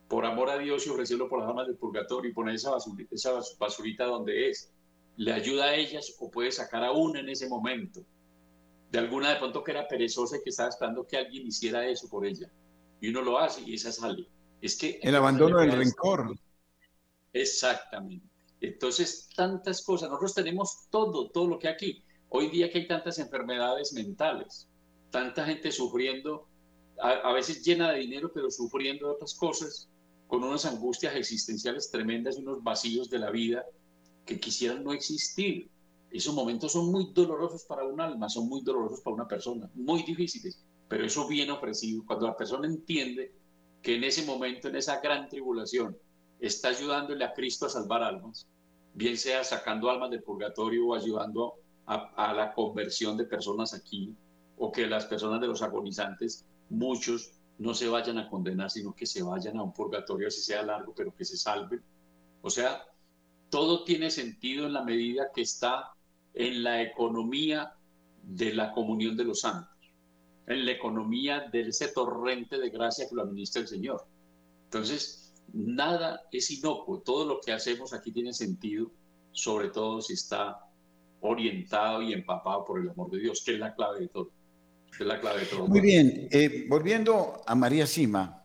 por amor a Dios y ofrecerlo por las almas del purgatorio y poner esa esa basurita donde es, le ayuda a ellas o puede sacar a una en ese momento. De alguna de pronto que era perezosa y que estaba esperando que alguien hiciera eso por ella. Y uno lo hace y esa sale. Es que... El abandono del rencor. Exactamente. Entonces, tantas cosas. Nosotros tenemos todo, todo lo que aquí. Hoy día que hay tantas enfermedades mentales, tanta gente sufriendo, a, veces llena de dinero, pero sufriendo de otras cosas, con unas angustias existenciales tremendas y unos vacíos de la vida que quisieran no existir. Esos momentos son muy dolorosos para un alma, son muy dolorosos para una persona, muy difíciles, pero eso viene ofrecido. Cuando la persona entiende que en ese momento, en esa gran tribulación, está ayudándole a Cristo a salvar almas, bien sea sacando almas del purgatorio o ayudando a, la conversión de personas aquí, o que las personas de los agonizantes, muchos no se vayan a condenar, sino que se vayan a un purgatorio, así sea largo, pero que se salven. O sea, todo tiene sentido en la medida que está en la economía de la comunión de los santos, en la economía de ese torrente de gracia que lo administra el Señor. Entonces, nada es inocuo, todo lo que hacemos aquí tiene sentido, sobre todo si está orientado y empapado por el amor de Dios, que es la clave de todo. Es la clave de todo. Muy bien, eh, volviendo a María Sima,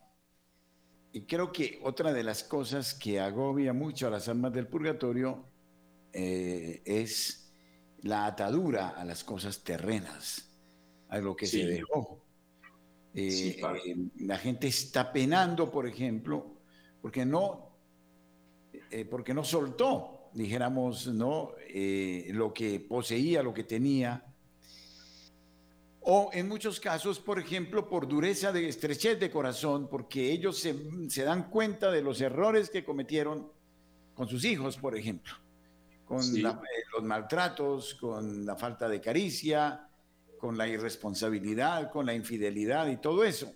y creo que otra de las cosas que agobia mucho a las almas del purgatorio eh, es la atadura a las cosas terrenas, a lo que se dejó. Eh, eh, la gente está penando, por ejemplo, porque no, porque no soltó, dijéramos, ¿no? lo que poseía, lo que tenía, o en muchos casos, por ejemplo, por dureza de estrechez de corazón, porque ellos se, dan cuenta de los errores que cometieron con sus hijos, por ejemplo, con eh, los maltratos, con la falta de caricia, con la irresponsabilidad, con la infidelidad y todo eso.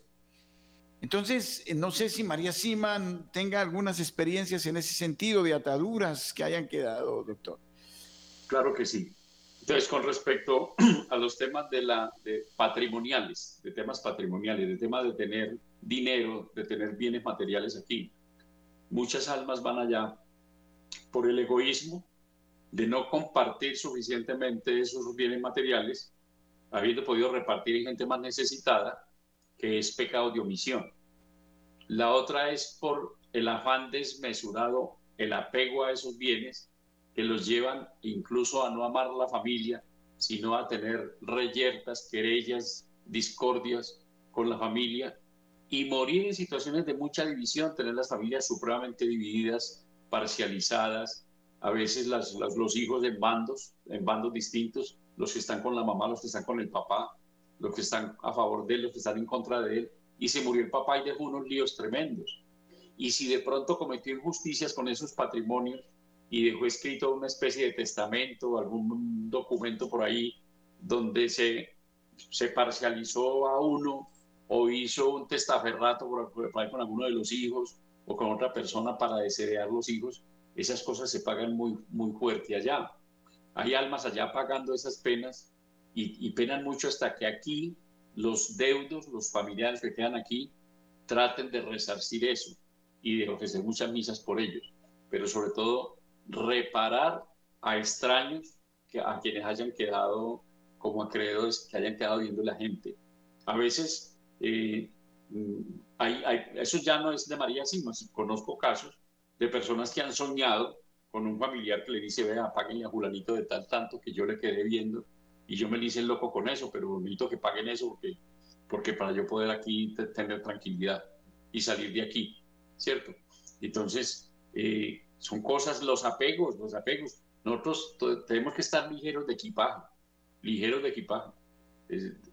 Entonces, eh, no sé si María Siman tenga algunas experiencias en ese sentido de ataduras que hayan quedado, doctor. Claro que sí. Entonces, con respecto a los temas de la, de patrimoniales, de temas patrimoniales, de temas de tener dinero, de tener bienes materiales aquí, muchas almas van allá por el egoísmo de no compartir suficientemente esos bienes materiales, habiendo podido repartir en gente más necesitada, que es pecado de omisión. La otra es por el afán desmesurado, el apego a esos bienes que los llevan incluso a no amar la familia, sino a tener reyertas, querellas, discordias con la familia y morir en situaciones de mucha división, tener las familias supremamente divididas, parcializadas, a veces los hijos en bandos, en bandos distintos, los que están con la mamá, los que están con el papá, los que están a favor de él, los que están en contra de él, y se murió el papá y dejó unos líos tremendos. Y si de pronto cometió injusticias con esos patrimonios y dejó escrito una especie de testamento, algún documento por ahí, donde se, se parcializó a uno o hizo un testaferrato por, por ahí con alguno de los hijos o con otra persona para desheredar los hijos, esas cosas se pagan muy, muy fuerte allá. Hay almas allá pagando esas penas y, y penan mucho hasta que aquí los deudos, los familiares que quedan aquí, traten de resarcir eso y de ofrecer muchas misas por ellos, pero sobre todo reparar a extraños que, a quienes hayan quedado como acreedores, que hayan quedado viendo la gente. A veces, eh, mm, hay, eso ya no es de María Sima, conozco casos de personas que han soñado con un familiar que le dice, vea, paguen a Julanito de tal tanto que yo le quedé viendo y yo me hice el loco con eso, pero necesito que paguen eso porque, porque para yo poder aquí tener tranquilidad y salir de aquí, ¿cierto? Entonces, eh, son cosas, los apegos, los apegos. Nosotros tenemos que estar ligeros de equipaje, ligeros de equipaje.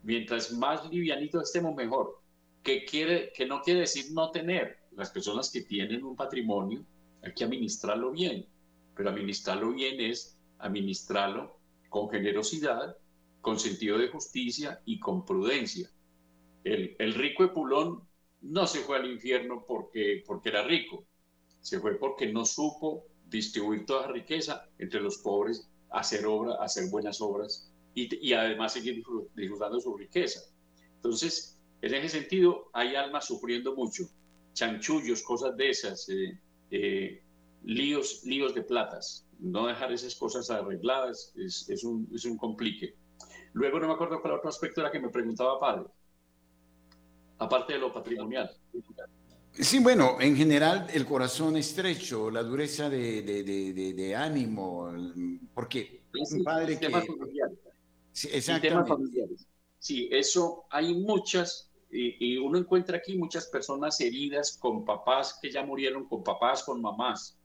mientras más livianitos estemos, mejor. Que, quiere, que no quiere decir no tener. Las personas que tienen un patrimonio, hay que administrarlo bien. Pero administrarlo bien es administrarlo con generosidad, con sentido de justicia y con prudencia. El, rico Epulón no se fue al infierno porque, porque era rico, se fue porque no supo distribuir toda la riqueza entre los pobres, hacer obras, hacer buenas obras y, y además seguir disfrutando su riqueza. Entonces, en ese sentido, hay almas sufriendo mucho, chanchullos, cosas de esas, eh, eh, líos, líos de platas. No dejar esas cosas arregladas es, es, un, es un complique. Luego no me acuerdo cuál otro aspecto era que me preguntaba padre, aparte de lo patrimonial. Sí, bueno, en general el corazón estrecho, la dureza de, de, de, de ánimo, porque un padre que... Sí, exactamente. Sí, eso hay muchas, y, y, uno encuentra aquí muchas personas heridas con papás que ya murieron, con papás, con mamás,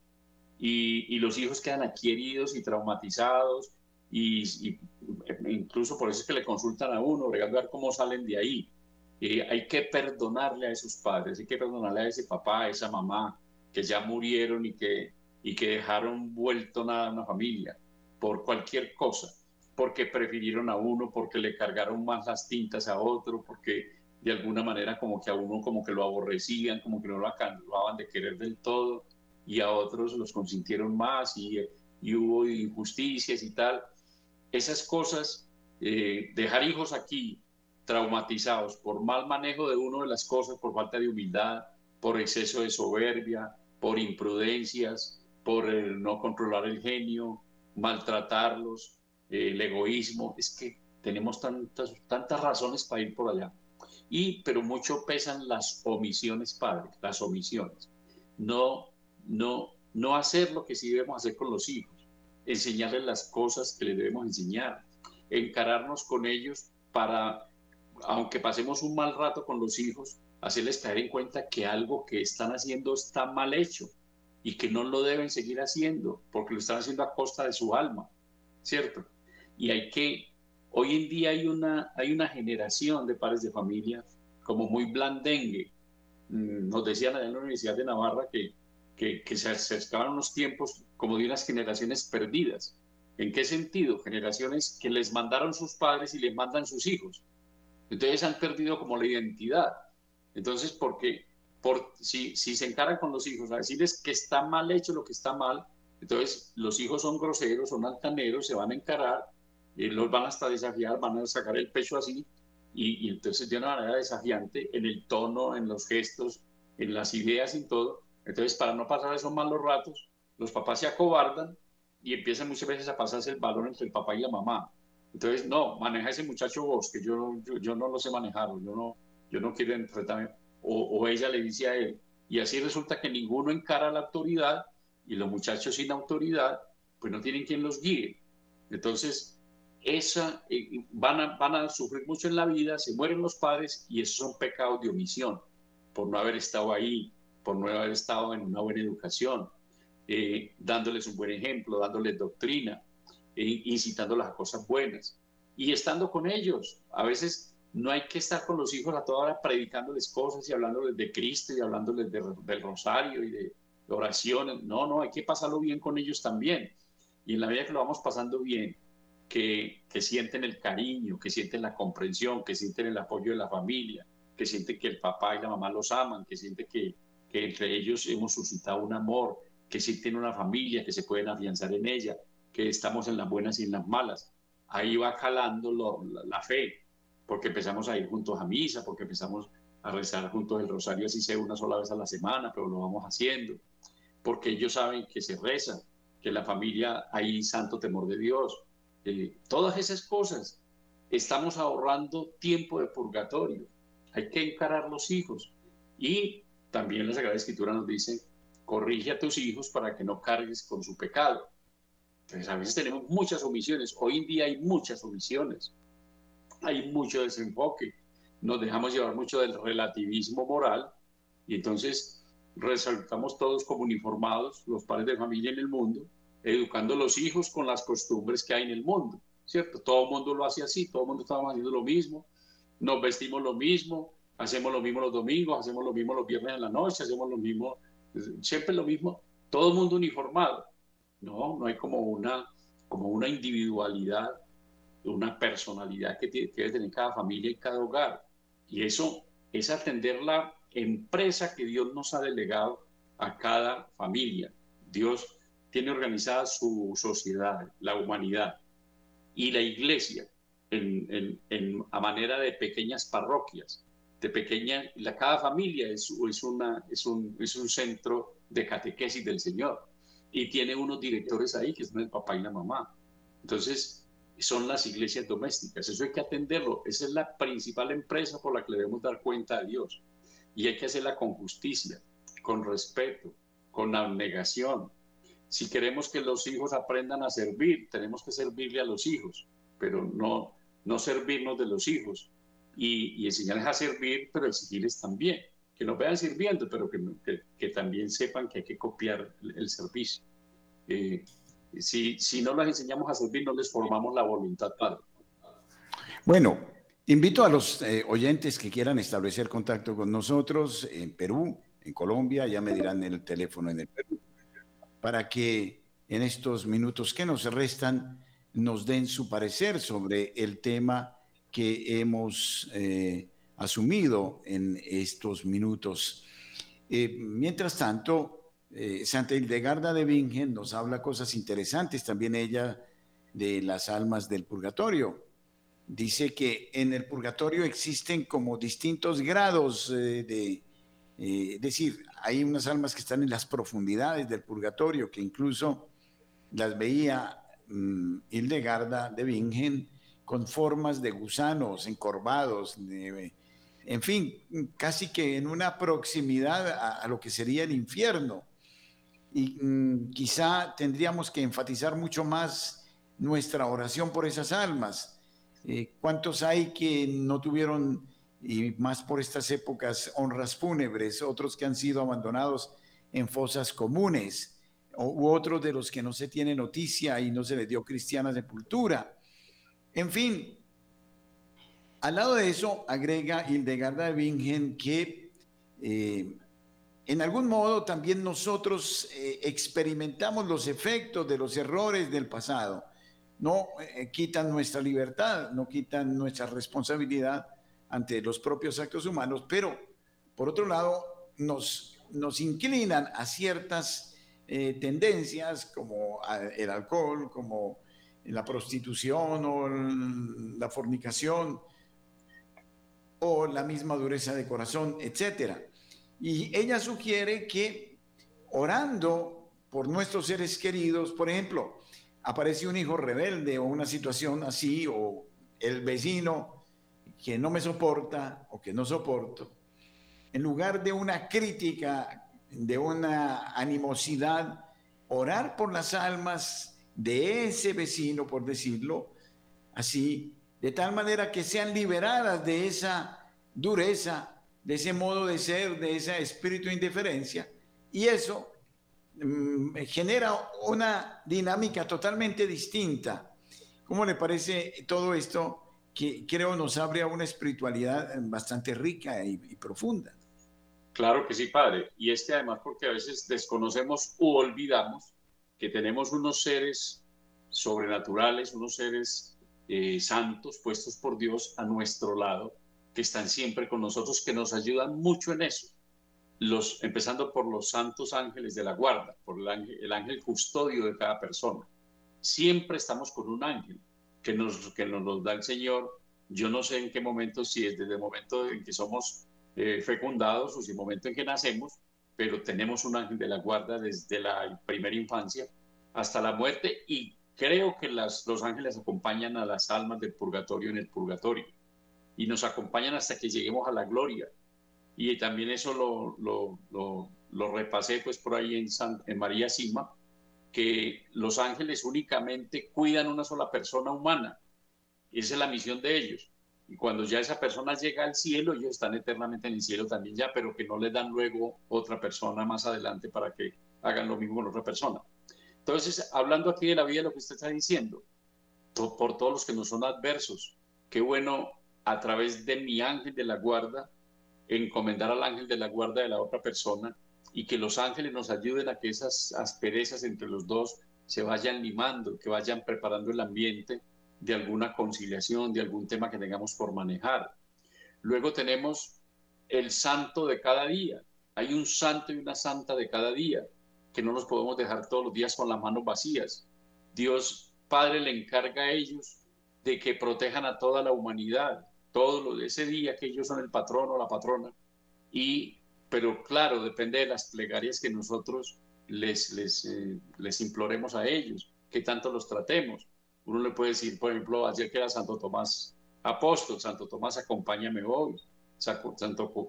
y, y los hijos quedan aquí heridos y traumatizados, y, y, incluso por eso es que le consultan a uno, a ver cómo salen de ahí. Eh, hay que perdonarle a esos padres, hay que perdonarle a ese papá, a esa mamá que ya murieron y que, y que dejaron vuelto nada a una familia por cualquier cosa, porque prefirieron a uno, porque le cargaron más las tintas a otro, porque de alguna manera como que a uno como que lo aborrecían, como que no lo acababan de querer del todo, y a otros los consintieron más y, y hubo injusticias y tal. Esas cosas, eh, dejar hijos aquí traumatizados por mal manejo de uno de las cosas, por falta de humildad, por exceso de soberbia, por imprudencias, por no controlar el genio, maltratarlos, el egoísmo. Es que tenemos tantas, tantas razones para ir por allá. Y, pero mucho pesan las omisiones, padres, las omisiones. No, no, no hacer lo que sí debemos hacer con los hijos, enseñarles las cosas que les debemos enseñar, encararnos con ellos para aunque pasemos un mal rato con los hijos, hacerles caer en cuenta que algo que están haciendo está mal hecho y que no lo deben seguir haciendo porque lo están haciendo a costa de su alma, ¿cierto? Y hay que, hoy en día hay una, hay una generación de padres de familia como muy blandengue. Mm, nos decían en la Universidad de Navarra que, que, se acercaban unos tiempos como de unas generaciones perdidas, ¿En qué sentido? Generaciones que les mandaron sus padres y les mandan sus hijos. Entonces han perdido como la identidad. Entonces, porque por, si, si se encaran con los hijos a decirles que está mal hecho lo que está mal, entonces los hijos son groseros, son altaneros, se van a encarar, eh, los van hasta desafiar, van a sacar el pecho así, y, y, entonces de una manera desafiante, en el tono, en los gestos, en las ideas y todo. Entonces, para no pasar esos malos ratos, los papás se acobardan y empiezan muchas veces a pasarse el balón entre el papá y la mamá. Entonces, no, maneja ese muchacho vos, que yo, no lo sé manejar, yo no, no quiero enfrentarme. O, o, ella le dice a él. Y así resulta que ninguno encara la autoridad y los muchachos sin autoridad, pues no tienen quien los guíe. Entonces, esa, eh, van, a, van a sufrir mucho en la vida, se mueren los padres y esos son pecados de omisión, por no haber estado ahí, por no haber estado en una buena educación, eh, dándoles un buen ejemplo, dándoles doctrina, eh, incitándolas a cosas buenas y estando con ellos. A veces no hay que estar con los hijos a toda hora predicándoles cosas y hablándoles de Cristo y hablándoles del rosario y de, de oraciones. No, no, hay que pasarlo bien con ellos también. Y en la medida que lo vamos pasando bien, que, que, sienten el cariño, que sienten la comprensión, que sienten el apoyo de la familia, que sienten que el papá y la mamá los aman, que sienten que, que entre ellos hemos suscitado un amor, que sienten una familia, que se pueden afianzar en ella, que estamos en las buenas y en las malas. Ahí va calando la, fe, porque empezamos a ir juntos a misa, porque empezamos a rezar juntos el rosario, así sea una sola vez a la semana, pero lo vamos haciendo, porque ellos saben que se reza, que la familia hay santo temor de Dios, eh, todas esas cosas. Estamos ahorrando tiempo de purgatorio. Hay que encarar los hijos. Y también la Sagrada Escritura nos dice, corrige a tus hijos para que no cargues con su pecado. Entonces a veces tenemos muchas omisiones. Hoy en día hay muchas omisiones. Hay mucho desenfoque. Nos dejamos llevar mucho del relativismo moral y entonces resaltamos todos como uniformados, los padres de familia en el mundo, educando a los hijos con las costumbres que hay en el mundo, ¿cierto? Todo el mundo lo hace así, todo el mundo está haciendo lo mismo, nos vestimos lo mismo, hacemos lo mismo los domingos, hacemos lo mismo los viernes en la noche, hacemos lo mismo, siempre lo mismo, todo el mundo uniformado. No, no hay como una, como una individualidad, una personalidad que, tiene, que debe tener cada familia y cada hogar. Y eso es atender la empresa que Dios nos ha delegado a cada familia. Dios tiene organizada su sociedad, la humanidad, y la iglesia a manera de pequeñas parroquias, de pequeña, la, cada familia es, es, una, es, un, es un centro de catequesis del Señor. Y tiene unos directores ahí que son el papá y la mamá. Entonces, son las iglesias domésticas, eso hay que atenderlo, esa es la principal empresa por la que debemos dar cuenta a Dios. Y hay que hacerla con justicia, con respeto, con abnegación, si queremos que los hijos aprendan a servir, tenemos que servirle a los hijos, pero no, no servirnos de los hijos y, y enseñarles a servir, pero exigirles también, que nos vean sirviendo, pero que, que, que también sepan que hay que copiar el, el servicio. Eh, si, si no les enseñamos a servir, no les formamos la voluntad, Padre. Bueno, invito a los eh, oyentes que quieran establecer contacto con nosotros en Perú, en Colombia, ya me dirán el teléfono en el Perú para que en estos minutos que nos restan nos den su parecer sobre el tema que hemos eh, asumido en estos minutos. Eh, mientras tanto, eh, Santa Hildegarda de Bingen nos habla cosas interesantes, también ella de las almas del purgatorio. Dice que en el purgatorio existen como distintos grados de, es decir, hay unas almas que están en las profundidades del purgatorio, que incluso las veía mmm, Hildegarda de Bingen con formas de gusanos encorvados, en fin, casi que en una proximidad a, lo que sería el infierno. Y mmm, quizá tendríamos que enfatizar mucho más nuestra oración por esas almas. Eh, ¿Cuántos hay que no tuvieron y más por estas épocas, honras fúnebres, otros que han sido abandonados en fosas comunes, u otros de los que no se tiene noticia y no se les dio cristiana sepultura. En fin, al lado de eso, agrega Hildegarda de Bingen que eh, en algún modo también nosotros eh, experimentamos los efectos de los errores del pasado. no eh, quitan nuestra libertad, no quitan nuestra responsabilidad ante los propios actos humanos, pero por otro lado nos, nos inclinan a ciertas tendencias como el alcohol, como la prostitución o la fornicación o la misma dureza de corazón, etc. Y ella sugiere que orando por nuestros seres queridos, por ejemplo, aparece un hijo rebelde o una situación así, o el vecino que no me soporta o que no soporto, en lugar de una crítica, de una animosidad, orar por las almas de ese vecino, por decirlo así, de tal manera que sean liberadas de esa dureza, de ese modo de ser, de ese espíritu de indiferencia. Y eso mm, genera una dinámica totalmente distinta. ¿Cómo le parece todo esto que creo nos abre a una espiritualidad bastante rica y, profunda? Claro que sí, padre. Y este además porque a veces desconocemos u olvidamos que tenemos unos seres sobrenaturales, unos seres eh, santos puestos por Dios a nuestro lado, que están siempre con nosotros, que nos ayudan mucho en eso. Los, empezando por los santos ángeles de la guarda, por el ángel, el ángel custodio de cada persona. Siempre estamos con un ángel que nos, que nos da el Señor. Yo no sé en qué momento, si es desde el momento en que somos eh, fecundados o si el momento en que nacemos, pero tenemos un ángel de la guarda desde la primera infancia hasta la muerte y creo que las, los ángeles acompañan a las almas del purgatorio en el purgatorio y nos acompañan hasta que lleguemos a la gloria. Y también eso lo, lo, lo, lo repasé pues por ahí en, en María Sima, que los ángeles únicamente cuidan una sola persona humana. Esa es la misión de ellos. Y cuando ya esa persona llega al cielo, ellos están eternamente en el cielo también ya, pero que no le dan luego otra persona más adelante para que hagan lo mismo con otra persona. Entonces, hablando aquí de la vida, lo que usted está diciendo, por todos los que no son adversos, qué bueno a través de mi ángel de la guarda, encomendar al ángel de la guarda de la otra persona y que los ángeles nos ayuden a que esas asperezas entre los dos se vayan limando, que vayan preparando el ambiente de alguna conciliación, de algún tema que tengamos por manejar. Luego tenemos el santo de cada día. Hay un santo y una santa de cada día, que no nos podemos dejar todos los días con las manos vacías. Dios Padre le encarga a ellos de que protejan a toda la humanidad, todo lo de ese día que ellos son el patrono o la patrona. Y, pero claro, depende de las plegarias que nosotros les, les, eh, les imploremos a ellos, que tanto los tratemos. Uno le puede decir, por ejemplo, ayer que era Santo Tomás apóstol, Santo Tomás, acompáñame hoy, Santo,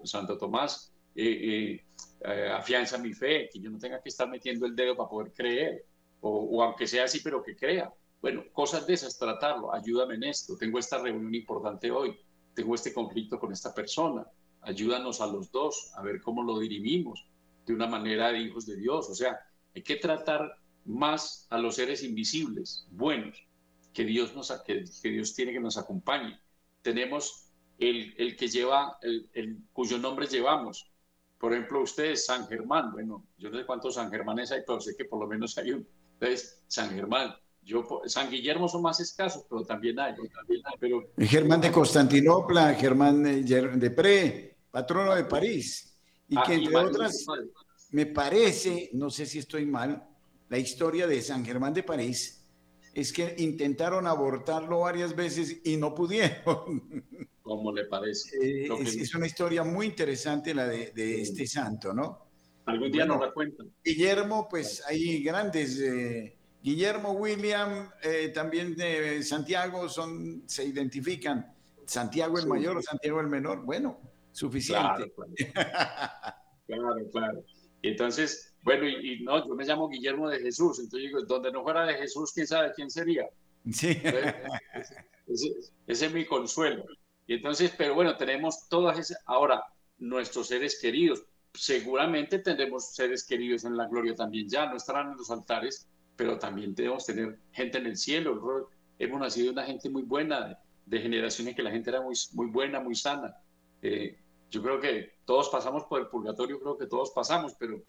Santo Tomás, eh, eh, eh, afianza mi fe, que yo no tenga que estar metiendo el dedo para poder creer, o, o, aunque sea así, pero que crea. Bueno, cosas de esas, tratarlo, ayúdame en esto, tengo esta reunión importante hoy, tengo este conflicto con esta persona, ayúdanos a los dos a ver cómo lo dirimimos de una manera de hijos de Dios. O sea, hay que tratar más a los seres invisibles, buenos, que Dios, nos, que, que Dios tiene que nos acompañe. Tenemos el, el que lleva, el, el, cuyo nombre llevamos. Por ejemplo, ustedes, San Germán. Bueno, yo no sé cuántos San Germanes hay, pero sé que por lo menos hay un. Entonces, San Germán. Yo, San Guillermo son más escasos, pero también hay. También hay pero... Germán de Constantinopla, Germán de Pre, patrono de París. Y que entre otras, me parece, no sé si estoy mal, la historia de San Germán de París es que intentaron abortarlo varias veces y no pudieron. ¿Cómo le parece? Eh, es, es, una historia muy interesante la de, de este santo, ¿no? Algún día bueno, nos la cuentan. Guillermo, pues hay grandes. Eh, Guillermo, William, eh, también de Santiago son, se identifican. Santiago el sí. mayor, Santiago el menor. Bueno, suficiente. Claro, claro. claro, claro. Entonces, bueno, y, y, no, yo me llamo Guillermo de Jesús, entonces digo, donde no fuera de Jesús, quién sabe quién sería. Sí. Entonces, ese, ese, es mi consuelo. Y entonces, pero bueno, tenemos todas esas, ahora, nuestros seres queridos, seguramente tendremos seres queridos en la gloria también ya, no estarán en los altares, pero también debemos tener gente en el cielo. Hemos nacido una gente muy buena, de, de generaciones que la gente era muy, muy buena, muy sana. Eh, yo creo que todos pasamos por el purgatorio, creo que todos pasamos, pero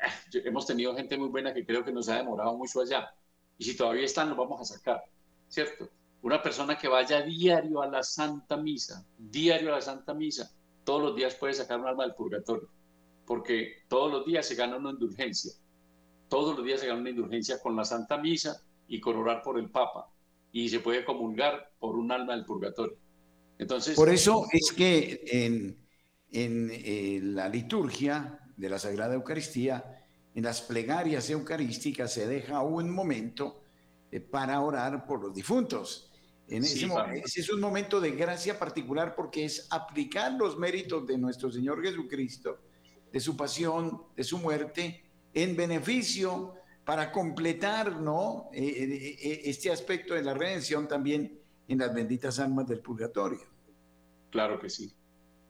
hemos tenido gente muy buena que creo que nos ha demorado mucho allá. Y si todavía están, los vamos a sacar. ¿cierto? Una persona que vaya diario a la Santa Misa, diario a la Santa Misa, todos los días puede sacar un alma del purgatorio, porque todos los días se gana una indulgencia, todos los días se gana una indulgencia con la Santa Misa y con orar por el Papa, y se puede comulgar por un alma del purgatorio. Entonces, por eso es que en, en eh, la liturgia de la Sagrada Eucaristía, en las plegarias eucarísticas se deja un momento eh, para orar por los difuntos. En ese, ese, es un momento de gracia particular porque es aplicar los méritos de nuestro Señor Jesucristo, de su pasión, de su muerte, en beneficio para completar ¿no? Eh, eh, este aspecto de la redención también en las benditas almas del purgatorio. Claro que sí.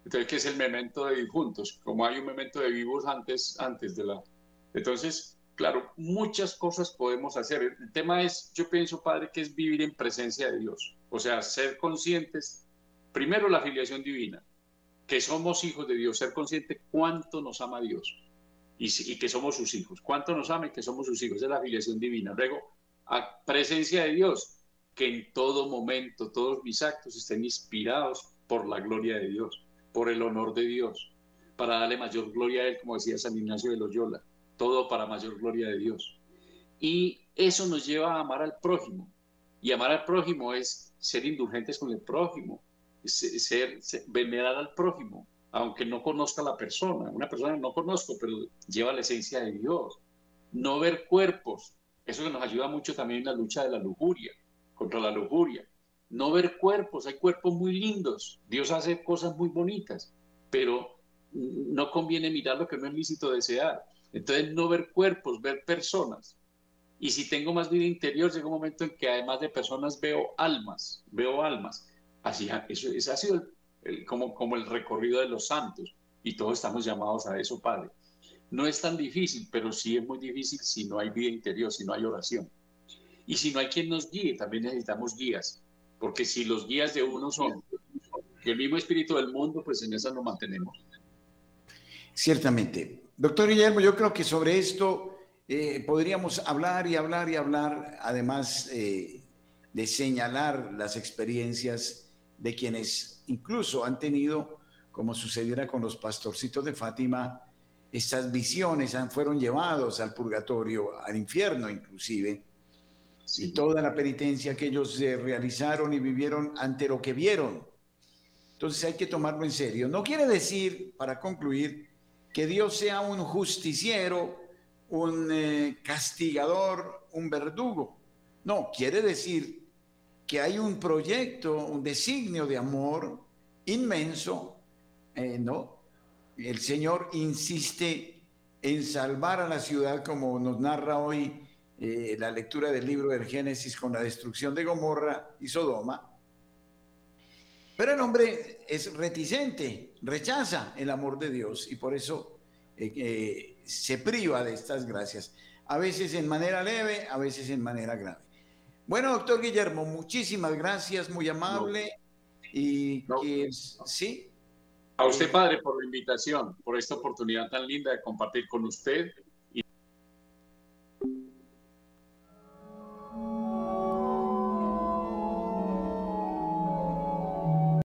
Entonces, ¿qué es el memento de difuntos? Como hay un memento de vivos antes, antes de la... Entonces, claro, muchas cosas podemos hacer. El tema es, yo pienso, Padre, que es vivir en presencia de Dios. O sea, ser conscientes, primero la filiación divina, que somos hijos de Dios, ser consciente cuánto nos ama Dios y, que somos sus hijos. Cuánto nos ama y que somos sus hijos. Esa es la filiación divina. Luego, a presencia de Dios, que en todo momento todos mis actos estén inspirados por la gloria de Dios por el honor de Dios, para darle mayor gloria a Él, como decía San Ignacio de Loyola, todo para mayor gloria de Dios. Y eso nos lleva a amar al prójimo. Y amar al prójimo es ser indulgentes con el prójimo, ser, venerar al prójimo, aunque no conozca la persona. Una persona no conozco, pero lleva la esencia de Dios. No ver cuerpos, eso nos ayuda mucho también en la lucha de la lujuria, contra la lujuria no ver cuerpos, hay cuerpos muy lindos, Dios hace cosas muy bonitas, pero no conviene mirar lo que no es lícito desear. Entonces, no ver cuerpos, ver personas. Y si tengo más vida interior, llega un momento en que además de personas veo almas, veo almas. Así, eso, ese ha sido como, como el recorrido de los santos. Y todos estamos llamados a eso, Padre. No es tan difícil, pero sí es muy difícil si no hay vida interior, si no hay oración. Y si no hay quien nos guíe, también necesitamos guías. Porque si los guías de uno son el mismo espíritu del mundo, pues en esa nos mantenemos. Ciertamente. Doctor Guillermo, yo creo que sobre esto eh, podríamos hablar y hablar y hablar, además eh, de señalar las experiencias de quienes incluso han tenido, como sucediera con los pastorcitos de Fátima, estas visiones han, fueron llevados al purgatorio, al infierno inclusive, y toda la penitencia que ellos eh, realizaron y vivieron ante lo que vieron. Entonces hay que tomarlo en serio. No quiere decir, para concluir, que Dios sea un justiciero, un eh, castigador, un verdugo. No, quiere decir que hay un proyecto, un designio de amor inmenso, eh, ¿no? El Señor insiste en salvar a la ciudad como nos narra hoy eh, la lectura del libro del Génesis con la destrucción de Gomorra y Sodoma. Pero el hombre es reticente, rechaza el amor de Dios y por eso eh, eh, se priva de estas gracias, a veces en manera leve, a veces en manera grave. Bueno, doctor Guillermo, muchísimas gracias, muy amable. Y sí. A usted, padre, por la invitación, por esta oportunidad tan linda de compartir con usted